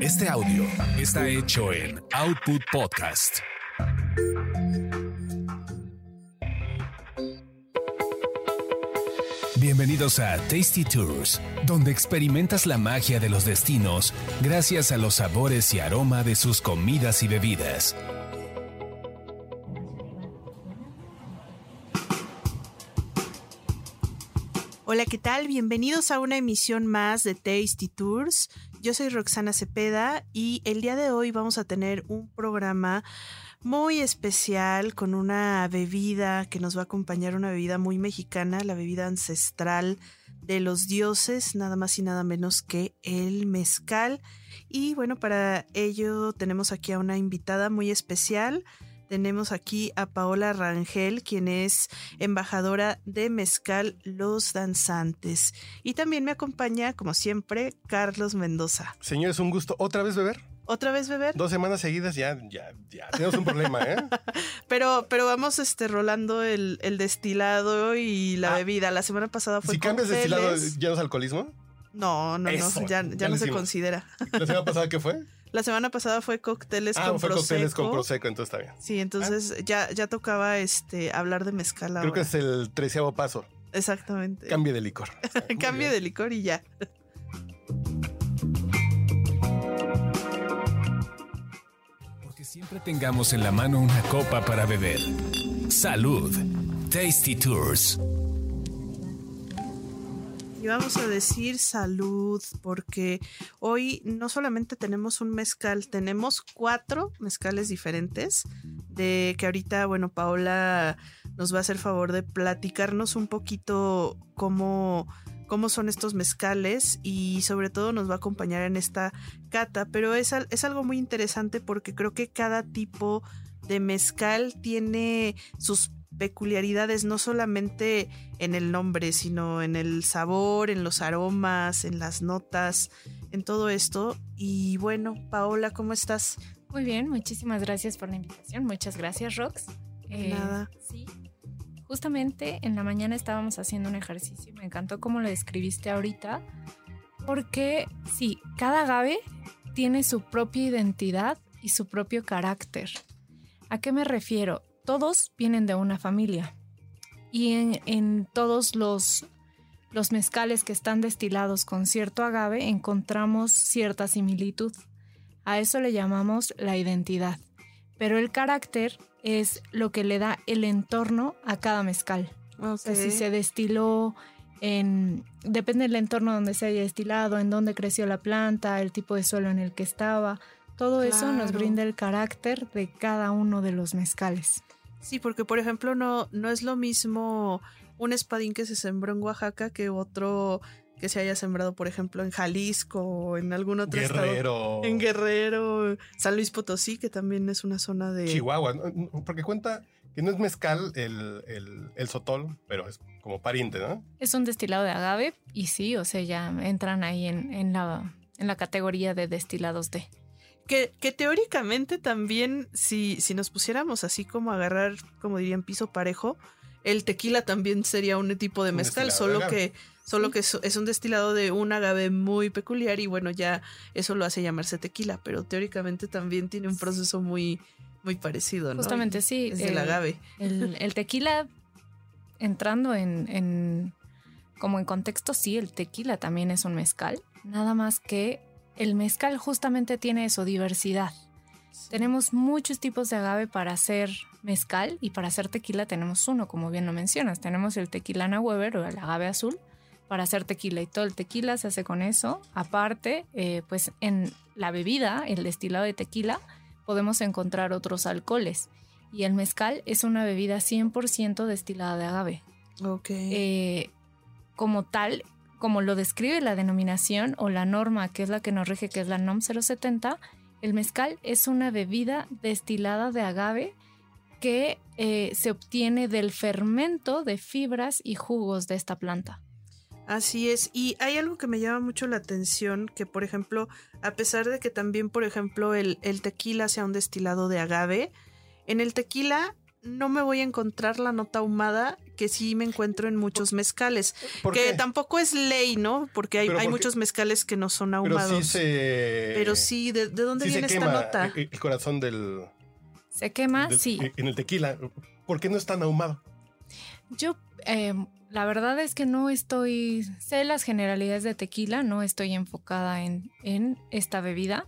Este audio está hecho en Output Podcast. Bienvenidos a Tasty Tours, donde experimentas la magia de los destinos gracias a los sabores y aroma de sus comidas y bebidas. Hola, ¿qué tal? Bienvenidos a una emisión más de Tasty Tours. Yo soy Roxana Cepeda y el día de hoy vamos a tener un programa muy especial con una bebida que nos va a acompañar, una bebida muy mexicana, la bebida ancestral de los dioses, nada más y nada menos que el mezcal. Y bueno, para ello tenemos aquí a una invitada muy especial. Tenemos aquí a Paola Rangel, quien es embajadora de Mezcal Los Danzantes. Y también me acompaña, como siempre, Carlos Mendoza. Señores, un gusto. ¿Otra vez beber? ¿Otra vez beber? Dos semanas seguidas ya, ya, ya. Tenemos un problema, ¿eh? pero, pero vamos este, rolando el, destilado y la ah. bebida. La semana pasada fue Si cambias destilado, ¿ya no es alcoholismo? No, no, no, ya, ya no se considera. ¿La semana pasada qué fue? La semana pasada fue cócteles ah, con fue prosecco. cócteles con prosecco, entonces está bien. Sí, entonces ah. ya, ya tocaba este hablar de mezcal Creo que es el treceavo paso. Exactamente. Cambie de licor. Cambie de licor y ya. Porque siempre tengamos en la mano una copa para beber. Salud. Tasty Tours vamos a decir salud, porque hoy no solamente tenemos un mezcal, tenemos cuatro mezcales diferentes, de que ahorita, bueno, Paola nos va a hacer favor de platicarnos un poquito cómo cómo son estos mezcales y sobre todo nos va a acompañar en esta cata, pero es, es algo muy interesante porque creo que cada tipo de mezcal tiene sus peculiaridades no solamente en el nombre, sino en el sabor, en los aromas, en las notas, en todo esto. Y bueno, Paola, ¿cómo estás? Muy bien, muchísimas gracias por la invitación. Muchas gracias, Rox. Eh, Nada. Sí. Justamente en la mañana estábamos haciendo un ejercicio. Me encantó cómo lo describiste ahorita. Porque sí, cada agave tiene su propia identidad y su propio carácter. ¿A qué me refiero? Todos vienen de una familia y en, todos los, los mezcales que están destilados con cierto agave encontramos cierta similitud. A eso le llamamos la identidad. Pero el carácter es lo que le da el entorno a cada mezcal. si se destiló en... Depende del entorno donde se haya destilado, en dónde creció la planta, el tipo de suelo en el que estaba. Todo eso nos brinda el carácter de cada uno de los mezcales. Sí, porque por ejemplo no, no es lo mismo un espadín que se sembró en Oaxaca que otro que se haya sembrado, por ejemplo, en Jalisco o en algún otro estado. En Guerrero, San Luis Potosí, que también es una zona de... Chihuahua, porque cuenta que no es mezcal el, el, sotol, pero es como pariente, ¿no? Es un destilado de agave y sí, o sea, ya entran ahí en, en, la, en la categoría de destilados de... Que, que, teóricamente también, si, si nos pusiéramos así como a agarrar, como dirían, piso parejo, el tequila también sería un tipo de mezcal, solo que, solo que es, un destilado de un agave muy peculiar y bueno, ya eso lo hace llamarse tequila, pero teóricamente también tiene un proceso muy, muy parecido, ¿no? Justamente sí. Es el, agave. El, tequila, entrando en, en, como en contexto, sí, el tequila también es un mezcal, nada más que el mezcal justamente tiene eso, diversidad. Tenemos muchos tipos de agave para hacer mezcal y para hacer tequila tenemos uno, como bien lo mencionas. Tenemos el tequilana Weber o el agave azul para hacer tequila y todo el tequila se hace con eso. Aparte, eh, pues en la bebida, el destilado de tequila, podemos encontrar otros alcoholes. Y el mezcal es una bebida 100% destilada de agave. Ok. Eh, como tal, como lo describe la denominación o la norma que es la que nos rige, que es la NOM 070, el mezcal es una bebida destilada de agave que eh, se obtiene del fermento de fibras y jugos de esta planta. Así es, y hay algo que me llama mucho la atención, que por ejemplo, a pesar de que también, por ejemplo, el, el tequila sea un destilado de agave, en el tequila no me voy a encontrar la nota ahumada que sí me encuentro en muchos mezcales. ¿Por que qué? tampoco es ley, ¿no? Porque hay, muchos mezcales que no son Pero ahumados. sí se. Pero sí, ¿de, de dónde sí se viene esta nota? El, el corazón del. ¿Se quema? del- sí. En el tequila. ¿Por qué no es tan ahumado? Yo, eh, la verdad es que no estoy, sé las generalidades de tequila, no estoy enfocada en, en esta bebida,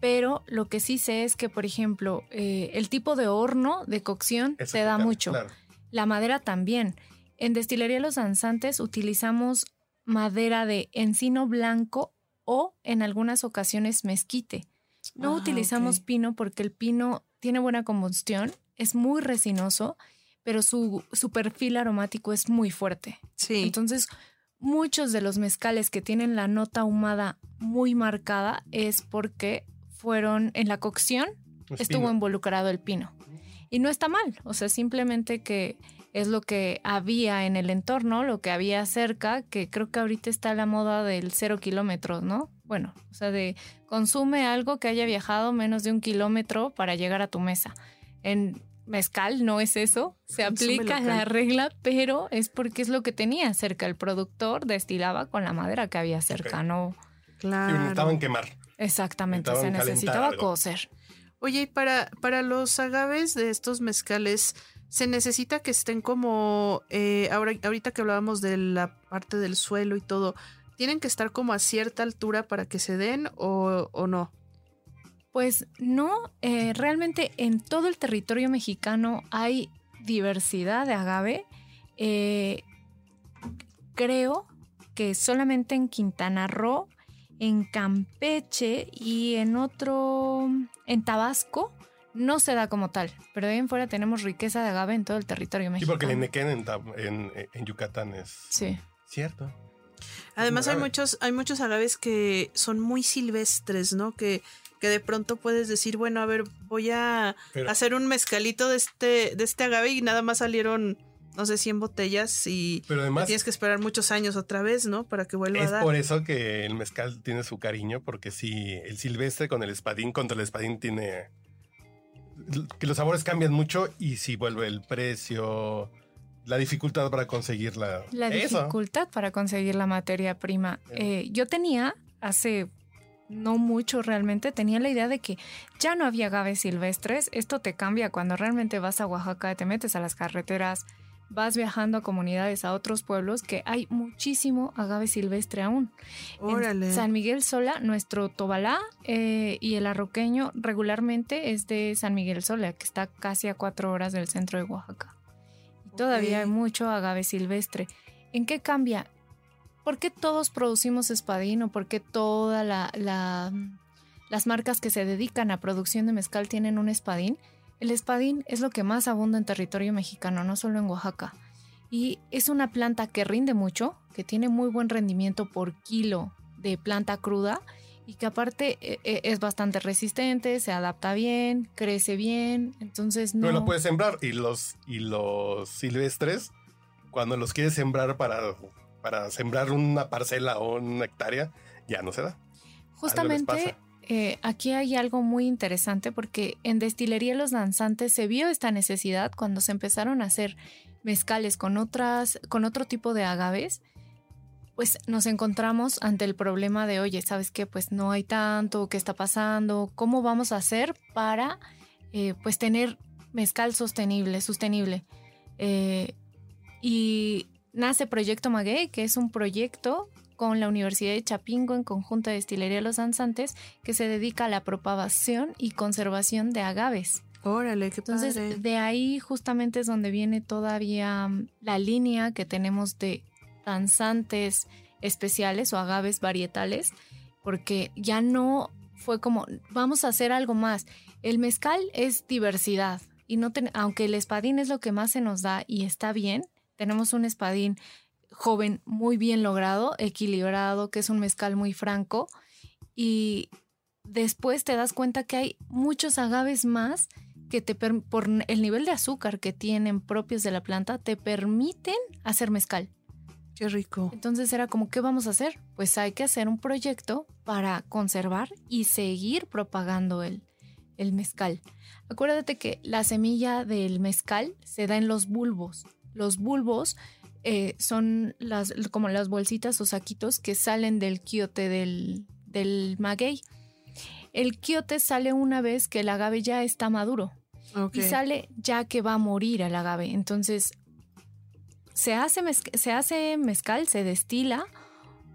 pero lo que sí sé es que, por ejemplo, eh, el tipo de horno de cocción Eso, te da claro, mucho. claro. La madera también. En Destilería Los Danzantes utilizamos madera de encino blanco o en algunas ocasiones mezquite. No Ah, utilizamos pino porque el pino tiene buena combustión, es muy resinoso, pero su, su perfil aromático es muy fuerte. Sí. Entonces, muchos de los mezcales que tienen la nota ahumada muy marcada es porque fueron en la cocción Es estuvo pino. involucrado el pino. Y no está mal, o sea, simplemente que es lo que había en el entorno, lo que había cerca, que creo que ahorita está la moda del cero kilómetros, ¿no? Bueno, o sea, de consume algo que haya viajado menos de un kilómetro para llegar a tu mesa. En mezcal no es eso, se aplica la regla, pero es porque es lo que tenía cerca. El productor destilaba con la madera que había cerca, no claro. necesitaban quemar. Exactamente, se necesitaba algo. cocer. Oye, y para, para los agaves de estos mezcales, ¿se necesita que estén como, eh, ahora, ahorita que hablábamos de la parte del suelo y todo, ¿tienen que estar como a cierta altura para que se den o, o no? Pues no, eh, realmente en todo el territorio mexicano hay diversidad de agave. Eh, creo que solamente en Quintana Roo, en Campeche y en otro, en Tabasco, no se da como tal. Pero de ahí en fuera tenemos riqueza de agave en todo el territorio Sí, mexicano. porque el Enequén en, en, en Yucatán es Sí. cierto. Además hay muchos, hay muchos agaves que son muy silvestres, ¿no? Que, que de pronto puedes decir, bueno, a ver, voy a Pero- hacer un mezcalito de este, de este agave y nada más salieron, no sé, 100 botellas y Pero además tienes que esperar muchos años otra vez, ¿no? Para que vuelva a es dar. por eso que el mezcal tiene su cariño, porque si el silvestre con el espadín contra el espadín tiene... Que los sabores cambian mucho y si vuelve el precio, la dificultad para conseguir la... La eso. dificultad para conseguir la materia prima. Eh, yo tenía hace no mucho realmente, tenía la idea de que ya no había agaves silvestres. Esto te cambia cuando realmente vas a Oaxaca, te metes a las carreteras, vas viajando a comunidades, a otros pueblos, que hay muchísimo agave silvestre aún. En Órale. San Miguel Sola, nuestro tobalá eh, y el arroqueño regularmente es de San Miguel Sola, que está casi a cuatro horas del centro de Oaxaca. Y todavía hay mucho agave silvestre. ¿En qué cambia? ¿Por qué todos producimos espadín o por qué todas la, la- las marcas que se dedican a producción de mezcal tienen un espadín? El espadín es lo que más abunda en territorio mexicano, no solo en Oaxaca. Y es una planta que rinde mucho, que tiene muy buen rendimiento por kilo de planta cruda y que aparte eh, eh, es bastante resistente, se adapta bien, crece bien, entonces no... Pero lo puedes sembrar y los, y los silvestres, cuando los quieres sembrar para, para sembrar una parcela o una hectárea, ya no se da. Justamente. Eh, aquí hay algo muy interesante porque en Destilería Los Danzantes se vio esta necesidad cuando se empezaron a hacer mezcales con otras, con otro tipo de agaves. Pues nos encontramos ante el problema de, oye, ¿sabes qué? Pues no hay tanto, ¿qué está pasando? ¿Cómo vamos a hacer para eh, pues tener mezcal sostenible, sostenible? Eh, y nace Proyecto Maguey, que es un proyecto con la Universidad de Chapingo en conjunto de Destilería Los Danzantes que se dedica a la propagación y conservación de agaves. Órale, qué Entonces, padre. de ahí justamente es donde viene todavía mm, la línea que tenemos de danzantes especiales o agaves varietales, porque ya no fue como, vamos a hacer algo más. El mezcal es diversidad y no ten- aunque el espadín es lo que más se nos da y está bien, tenemos un espadín joven muy bien logrado, equilibrado, que es un mezcal muy franco y después te das cuenta que hay muchos agaves más que te por el nivel de azúcar que tienen propios de la planta te permiten hacer mezcal. Qué rico. Entonces era como, ¿qué vamos a hacer? Pues hay que hacer un proyecto para conservar y seguir propagando el, el mezcal. Acuérdate que la semilla del mezcal se da en los bulbos. Los bulbos eh, son las, como las bolsitas o saquitos que salen del quiote del, del maguey. El quiote sale una vez que el agave ya está maduro y sale ya que va a morir el agave. Entonces, se hace, se hace mezcal, se destila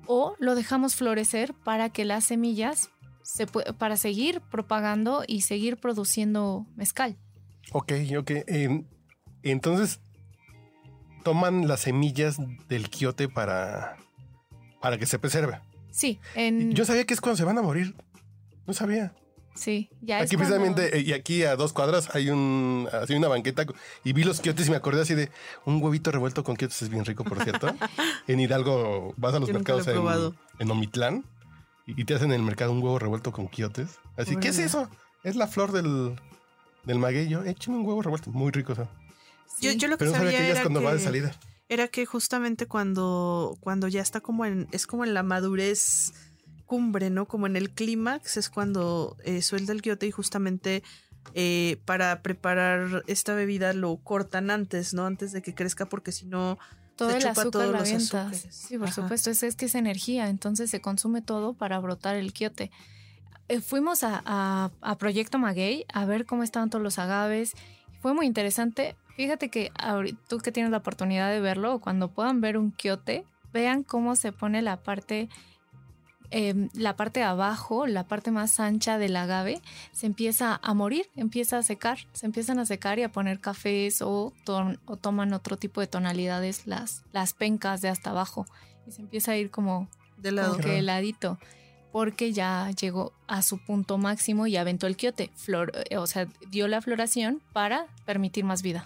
o lo dejamos florecer para que las semillas se para seguir propagando y seguir produciendo mezcal. Ok, ok. entonces, toman las semillas del quiote para, para que se preserve. Sí. Yo sabía que es cuando se van a morir. No sabía. Sí, ya Aquí precisamente, eh, y aquí a dos cuadras hay un así una banqueta y vi los quiotes y me acordé así de un huevito revuelto con quiotes es bien rico, por cierto. en Hidalgo vas a los mercados en, en, Omitlán y te hacen en el mercado un huevo revuelto con quiotes. Así, ¿qué es eso? Es la flor del, del magueyo. Échame un huevo revuelto, muy rico eso. Yo, yo, lo que Pero sabía, sabía que era cuando va de salida. Era que justamente cuando, cuando ya está como en, es como en la madurez cumbre, ¿no? Como en el clímax es cuando eh, suelta el quiote y justamente eh, para preparar esta bebida lo cortan antes, ¿no? Antes de que crezca porque si no... Todo el azúcar todos la los Sí, por supuesto, es, es, que es energía, entonces se consume todo para brotar el quiote. Eh, fuimos a, a, Proyecto Maguey a ver cómo estaban todos los agaves. Fue muy interesante. Fíjate que tú que tienes la oportunidad de verlo, cuando puedan ver un quiote, vean cómo se pone la parte Em, la parte de abajo, la parte más ancha del agave, se empieza a morir, empieza a secar, se empiezan a secar y a poner cafés o, toman otro tipo de tonalidades las, las pencas de hasta abajo y se empieza a ir como, de lado. que heladito porque ya llegó a su punto máximo y aventó el quiote, flor, eh, o sea, dio la floración para permitir más vida.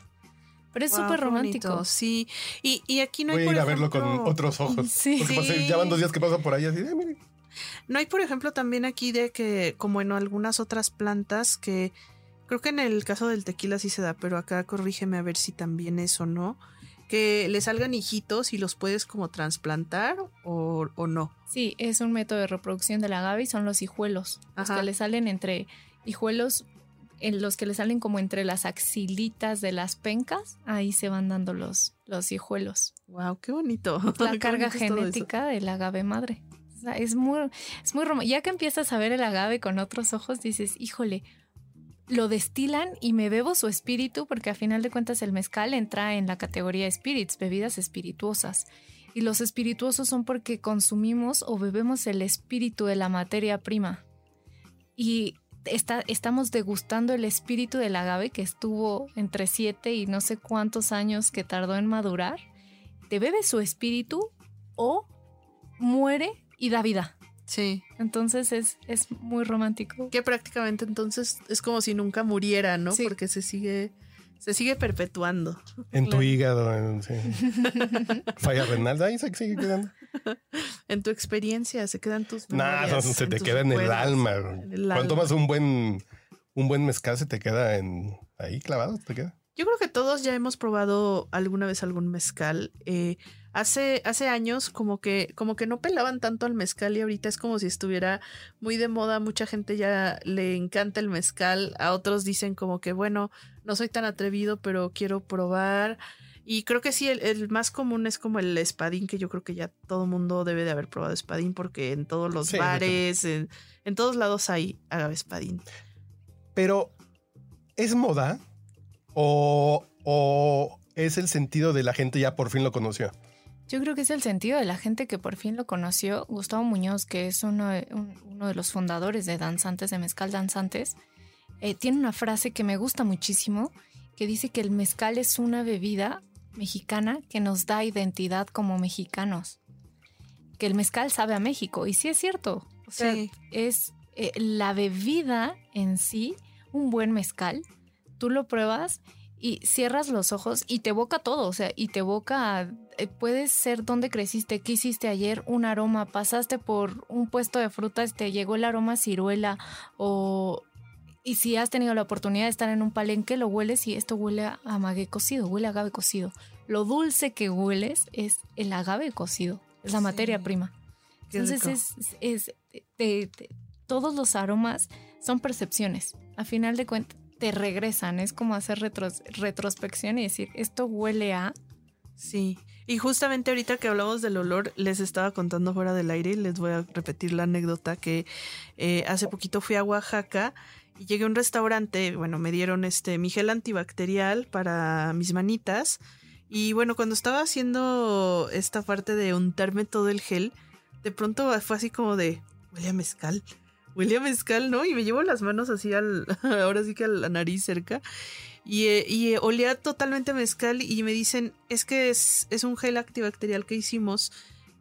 Pero es súper romántico. Sí. Y, aquí no hay. Voy a ir a verlo con otros ojos. Sí. Porque ya van dos días que paso por ahí así. No hay, por ejemplo, también aquí de que, como en algunas otras plantas, que creo que en el caso del tequila sí se da, pero acá corrígeme a ver si también es o no, que le salgan hijitos y los puedes como trasplantar o, no. Sí, es un método de reproducción del agave y son los hijuelos, los que le salen entre hijuelos en los que le salen como entre las axilitas de las pencas, ahí se van dando los, los hijuelos. Wow, qué bonito. La carga genética del agave madre es muy, es muy Ya que empiezas a ver el agave con otros ojos, dices, híjole, lo destilan y me bebo su espíritu, porque a final de cuentas el mezcal entra en la categoría spirits, bebidas espirituosas. Y los espirituosos son porque consumimos o bebemos el espíritu de la materia prima. Y está, estamos degustando el espíritu del agave que estuvo entre siete y no sé cuántos años que tardó en madurar. Te bebe su espíritu o muere y da vida. Sí. Entonces es, es muy romántico. Que prácticamente entonces es como si nunca muriera, ¿no? Porque se sigue, se sigue perpetuando. En tu hígado, en, falla renal, ahí se sigue quedando. En tu experiencia se quedan tus No, se te queda en el alma. Cuando tomas un buen, un buen mezcal se te queda en ahí clavado, te queda. Yo creo que todos ya hemos probado alguna vez algún mezcal. Eh, Hace, hace años como que, como que no pelaban tanto al mezcal y ahorita es como si estuviera muy de moda. Mucha gente ya le encanta el mezcal. A otros dicen como que, bueno, no soy tan atrevido, pero quiero probar. Y creo que sí, el, más común es como el espadín, que yo creo que ya todo mundo debe de haber probado espadín porque en todos los bares, en, en, todos lados hay agave espadín. Pero, ¿es moda? ¿O, ¿O es el sentido de la gente ya por fin lo conoció? Yo creo que es el sentido de la gente que por fin lo conoció. Gustavo Muñoz, que es uno de, uno de los fundadores de Danzantes, de Mezcal Danzantes, eh, tiene una frase que me gusta muchísimo, que dice que el mezcal es una bebida mexicana que nos da identidad como mexicanos. Que el mezcal sabe a México. Y sí es cierto. O sea, es eh, la bebida en sí, un buen mezcal. Tú lo pruebas y cierras los ojos y te evoca todo, o sea, y te evoca, eh, puedes ser donde creciste, qué hiciste ayer, un aroma, pasaste por un puesto de frutas, te llegó el aroma ciruela o... Y si has tenido la oportunidad de estar en un palenque, lo hueles y esto huele a maguey cocido, huele a agave cocido. Lo dulce que hueles es el agave cocido, es la materia prima. Entonces es, es, todos los aromas son percepciones. A final de cuentas, te regresan. Es como hacer retros- retrospección y decir, esto huele a. Sí. Y justamente ahorita que hablamos del olor, les estaba contando fuera del aire y les voy a repetir la anécdota que eh, hace poquito fui a Oaxaca llegué a un restaurante, bueno, me dieron este mi gel antibacterial para mis manitas y bueno, cuando estaba haciendo esta parte de untarme todo el gel, de pronto fue así como de, huele a mezcal, huele a mezcal, ¿no? Y me llevo las manos así al, ahora sí que a la nariz cerca y, eh, y, eh, olía totalmente mezcal y me dicen, es que es, es un gel antibacterial que hicimos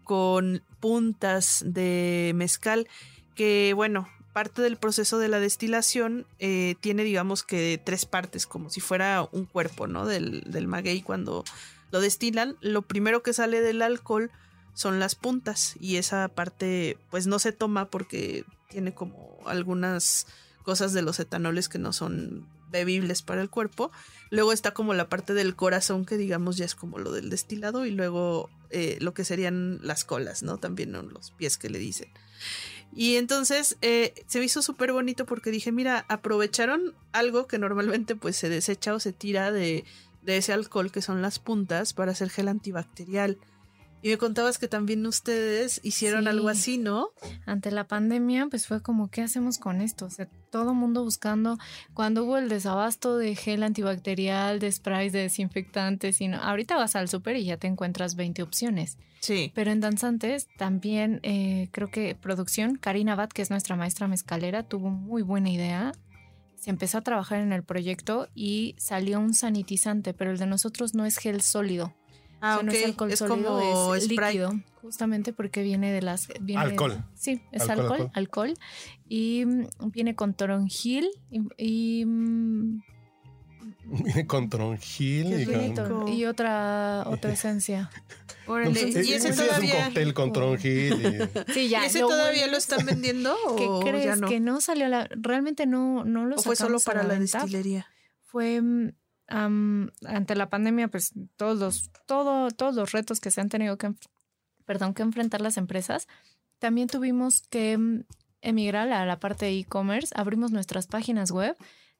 con puntas de mezcal que, bueno, parte del proceso de la destilación eh, tiene, digamos que tres partes, como si fuera un cuerpo, ¿no? Del, del maguey cuando lo destilan. Lo primero que sale del alcohol son las puntas y esa parte pues no se toma porque tiene como algunas cosas de los etanoles que no son bebibles para el cuerpo. Luego está como la parte del corazón, que digamos ya es como lo del destilado, y luego eh, lo que serían las colas, ¿no? También ¿no? los pies que le dicen. Y entonces eh, se hizo súper bonito porque dije, mira, aprovecharon algo que normalmente pues se desecha o se tira de, de ese alcohol que son las puntas para hacer gel antibacterial. Y me contabas que también ustedes hicieron Sí. algo así, ¿no? Ante la pandemia, pues fue como, ¿qué hacemos con esto? O sea, todo mundo buscando, cuando hubo el desabasto de gel antibacterial, de sprays, de desinfectantes, y no- ahorita vas al súper y ya te encuentras 20 opciones. Sí. Pero en Danzantes también eh, creo que producción, Karina Abad, que es nuestra maestra mezcalera, tuvo muy buena idea. Se empezó a trabajar en el proyecto y salió un sanitizante, pero el de nosotros no es gel sólido. Ah, O sea, no es alcohol Es sólido, como es spray. líquido. Justamente porque viene de las... viene- Alcohol. Sí, es Alcohol, alcohol, alcohol. alcohol. Y mm, viene con toronjil y... y, mm, Viene con tronjil y con... y otra, otra esencia. No, pues, ¿Y ese es todavía, un cóctel con tronjil. y- Sí, ya. ¿y ese lo todavía hueles. lo están vendiendo ¿Qué o crees? ya no? Que no salió a la... Realmente no, no lo ¿O fue solo para la destilería? Fue am, ante la pandemia, pues todos los, todo, todos los retos que se han tenido que, perdón, que enfrentar las empresas. También tuvimos que mm, emigrar a la parte de e-commerce. Abrimos nuestras páginas web.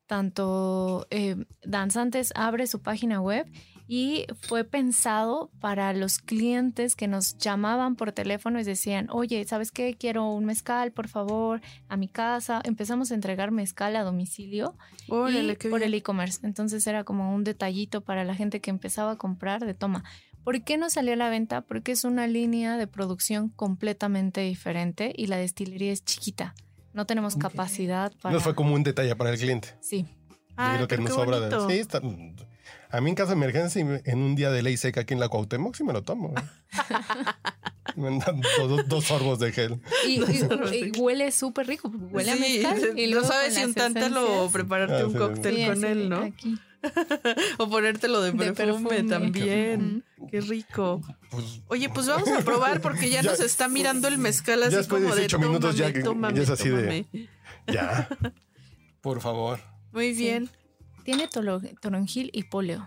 Tanto eh, Danzantes abre su página web y fue pensado para los clientes que nos llamaban por teléfono y decían, oye, ¿sabes qué? Quiero un mezcal, por favor, a mi casa. Empezamos a entregar mezcal a domicilio Órale, y por bien. el e-commerce. Entonces era como un detallito para la gente que empezaba a comprar de toma. ¿Por qué no salió a la venta? Porque es una línea de producción completamente diferente y la destilería es chiquita. No tenemos capacidad para... Nos fue como un detalle para el cliente. Sí. Ah, creo que nos sobra. Sí, está- A mí en caso de emergencia, en un día de ley seca aquí en la Cuauhtémoc, sí me lo tomo. me dan dos, dos sorbos de gel. Y, y- y huele súper rico. Huele Sí, a mezcal. Y no sabes si las un tántalo o prepararte Ah, un sí, cóctel Sí, con él, de ¿no? aquí. o ponértelo de De perfume, también. Qué rico. Pues, Oye, pues vamos a probar porque ya, Ya- nos está mirando el mezcal así ya después de como de 18 minutos ya tómame, que- tómame, ya es así de- tómame. ya. Por favor. Muy Sí. bien. Tiene tolo- toronjil y poleo.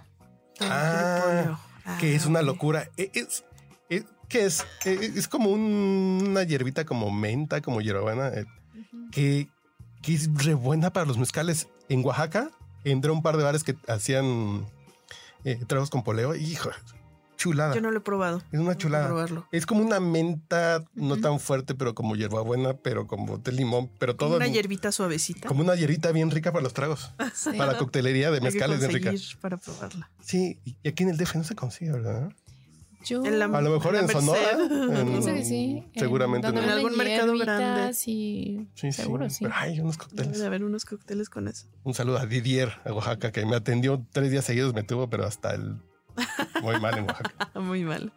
Ah, que es Ah, una locura. E- Es, es, ¿Qué es? E- Es como un- una hierbita como menta, como hierbabuena, eh, que, que es re buena para los mezcales. En Oaxaca entré a un par de bares que hacían eh, tragos con poleo. Hijo, chulada. Yo no lo he probado. es una chulada. probarlo. Es como una menta no tan fuerte, pero como hierbabuena, pero como de limón, pero Como todo una en- hierbita suavecita. como una hierbita bien rica para los tragos, Sí. para coctelería de mezcales bien rica. para probarla. Sí, y aquí en el DF no se consigue, ¿verdad? Yo... En la- A lo mejor en. Sonora. en- que sí. Seguramente no. En venden algún mercado grande. Y Sí, sí. seguro sí. Pero hay unos Debe cócteles. de haber unos cócteles con eso. Un saludo a Didier, a Oaxaca, que me atendió tres días seguidos, me tuvo, pero hasta el. Muy mal en Oaxaca. Muy mal.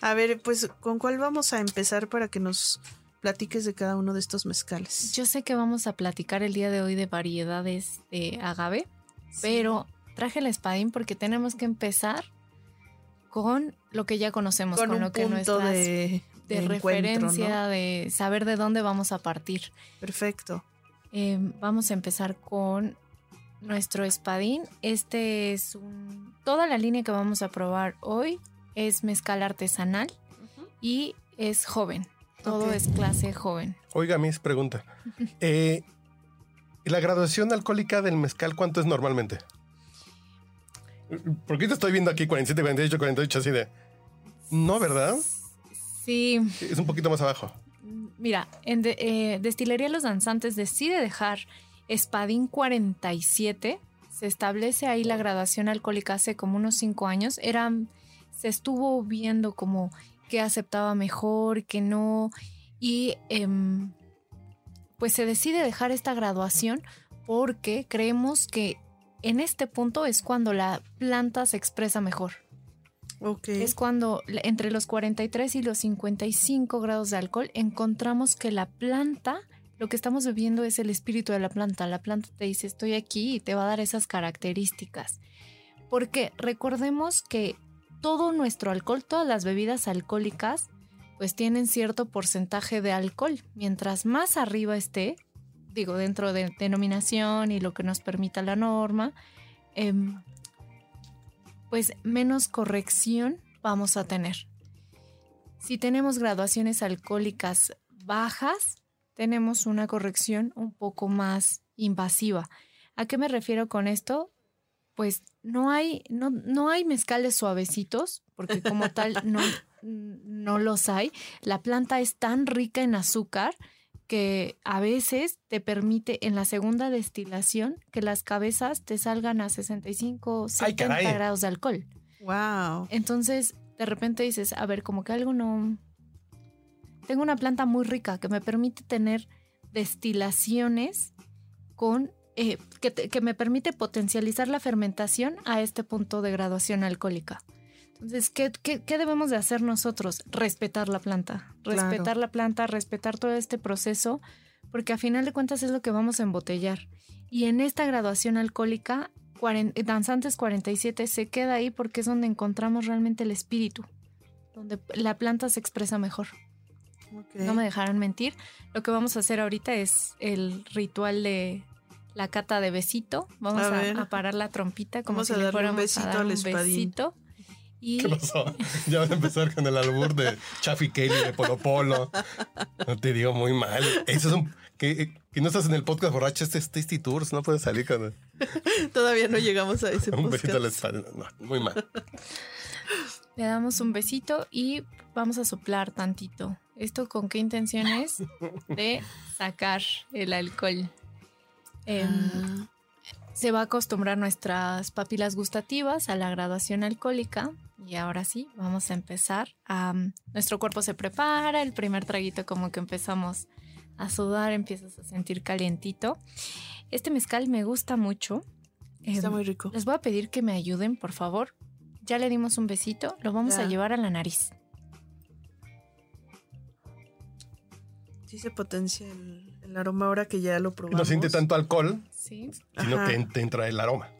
A ver, pues, ¿con cuál vamos a empezar para que nos platiques de cada uno de estos mezcales? Yo sé que vamos a platicar el día de hoy de variedades de agave, pero traje el espadín porque tenemos que empezar con lo que ya conocemos, con, con un lo que punto nuestras de, de de referencia, ¿no? de saber de dónde vamos a partir. Perfecto. Eh, vamos a empezar con nuestro espadín. Este es un... Toda la línea que vamos a probar hoy es mezcal artesanal y es joven. Todo es clase joven. Oiga, Miss, pregunta. Eh, ¿Y la graduación alcohólica del mezcal cuánto es normalmente? Porque te estoy viendo aquí 47, 48, 48, así de... No, ¿verdad? Sí. Es un poquito más abajo. Mira, en de- eh, Destilería Los Danzantes decide dejar Espadín 47. Se establece ahí la graduación alcohólica hace como unos cinco años. Era, se estuvo viendo como que aceptaba mejor, que no. Y em, pues se decide dejar esta graduación porque creemos que en este punto es cuando la planta se expresa mejor. Ok. Es cuando entre los 43 y los 55 grados de alcohol encontramos que la planta, lo que estamos bebiendo es el espíritu de la planta. La planta te dice estoy aquí y te va a dar esas características. Porque recordemos que todo nuestro alcohol, todas las bebidas alcohólicas, pues tienen cierto porcentaje de alcohol. Mientras más arriba esté, digo, dentro de denominación y lo que nos permita la norma, em, pues menos corrección vamos a tener. Si tenemos graduaciones alcohólicas bajas, tenemos una corrección un poco más invasiva. ¿A qué me refiero con esto? Pues no hay, no, no hay mezcales suavecitos, porque como tal no, no los hay. La planta es tan rica en azúcar que a veces te permite en la segunda destilación que las cabezas te salgan a 65, Ay, 70 caray. grados de alcohol. Wow. Entonces, de repente dices, a ver, como que algo no... Tengo una planta muy rica que me permite tener destilaciones con... eh, que, te- que me permite potencializar la fermentación a este punto de graduación alcohólica. Entonces, ¿qué, qué, qué debemos de hacer nosotros? Respetar la planta. Claro. Respetar la planta, respetar todo este proceso, porque a final de cuentas es lo que vamos a embotellar. Y en esta graduación alcohólica, cuaren- Danzantes 47 se queda ahí porque es donde encontramos realmente el espíritu, donde la planta se expresa mejor. No me dejarán mentir. Lo que vamos a hacer ahorita es el ritual de la cata de besito. Vamos A a, ver. a parar la trompita como Vamos si a le darle un fuéramos besito a dar al un besito. Y ¿Qué pasó? Ya van a empezar con el albur de Chaffy Kelly de Polo Polo. No te digo muy mal. Eso es un. Que, que no estás en el podcast borracho, este es Tasty Tours, no puedes salir con Todavía no llegamos a ese un besito a la podcast. espalda. No, muy mal. le damos un besito y vamos a soplar tantito. ¿Esto con qué intención es? De sacar el alcohol. Em, Ah, se va a acostumbrar nuestras papilas gustativas a la graduación alcohólica. Y ahora sí, vamos a empezar. a- nuestro cuerpo se prepara, el primer traguito como que empezamos a sudar, empiezas a sentir calientito. Este mezcal me gusta mucho. está Em, muy rico. les voy a pedir que me ayuden, por favor. Ya le dimos un besito, lo vamos a llevar a la nariz. Sí se potencia el, el aroma ahora que ya lo probamos. No siente tanto alcohol, Sí. sino Ajá. te, te entra el aroma.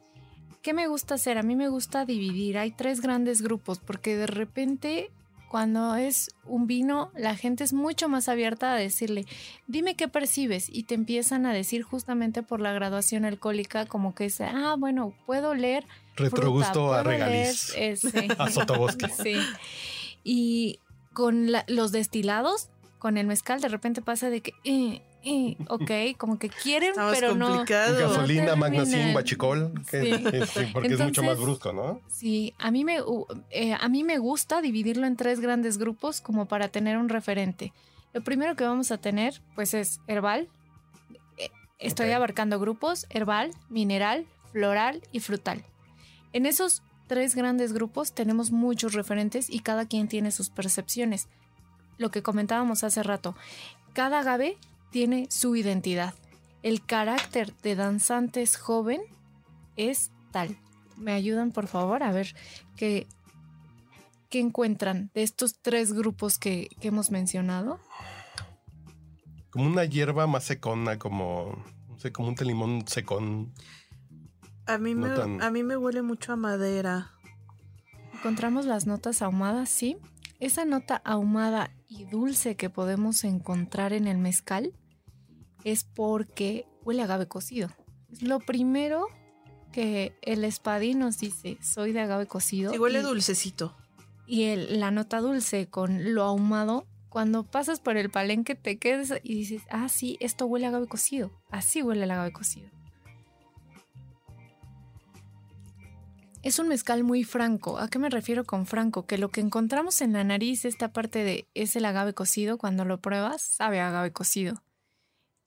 ¿Qué me gusta hacer? A mí me gusta dividir. Hay tres grandes grupos porque de repente cuando es un vino la gente es mucho más abierta a decirle, dime qué percibes y te empiezan a decir justamente por la graduación alcohólica como que es, ah, bueno, puedo leer Retrogusto a regaliz. Ese. A sotobosque. Sí. Y con la- los destilados, con el mezcal, de repente pasa de que, eh, eh, ok, como que quieren, Está más pero no. Gasolina, No terminan. bachicol. que- Sí. que- sí, porque es mucho más brusco, ¿no? Sí, a mí me eh, a mí me gusta dividirlo en tres grandes grupos como para tener un referente. Lo primero que vamos a tener, pues, es herbal. Eh, Estoy abarcando grupos herbal, mineral, floral y frutal. En esos tres grandes grupos tenemos muchos referentes y cada quien tiene sus percepciones. Lo que comentábamos hace rato, cada agave tiene su identidad. El carácter de danzantes joven es tal. ¿Me ayudan, por favor? A ver qué, qué encuentran de estos tres grupos que, que hemos mencionado. Como una hierba más secona, como, no sé, como un telimón secón. A mí, No me, tan- a mí me huele mucho a madera. Encontramos las notas ahumadas, sí. Esa nota ahumada y dulce que podemos encontrar en el mezcal es porque huele a agave cocido. Es lo primero que el espadín nos dice, soy de agave cocido. Sí, huele y- dulcecito. Y el- la nota dulce con lo ahumado cuando pasas por el palenque te quedes y dices, ah, sí, esto huele a agave cocido. Así huele el agave cocido. Es un mezcal muy franco. ¿A qué me refiero con franco? Que lo que encontramos en la nariz, esta parte de es el agave cocido, cuando lo pruebas, sabe a agave cocido.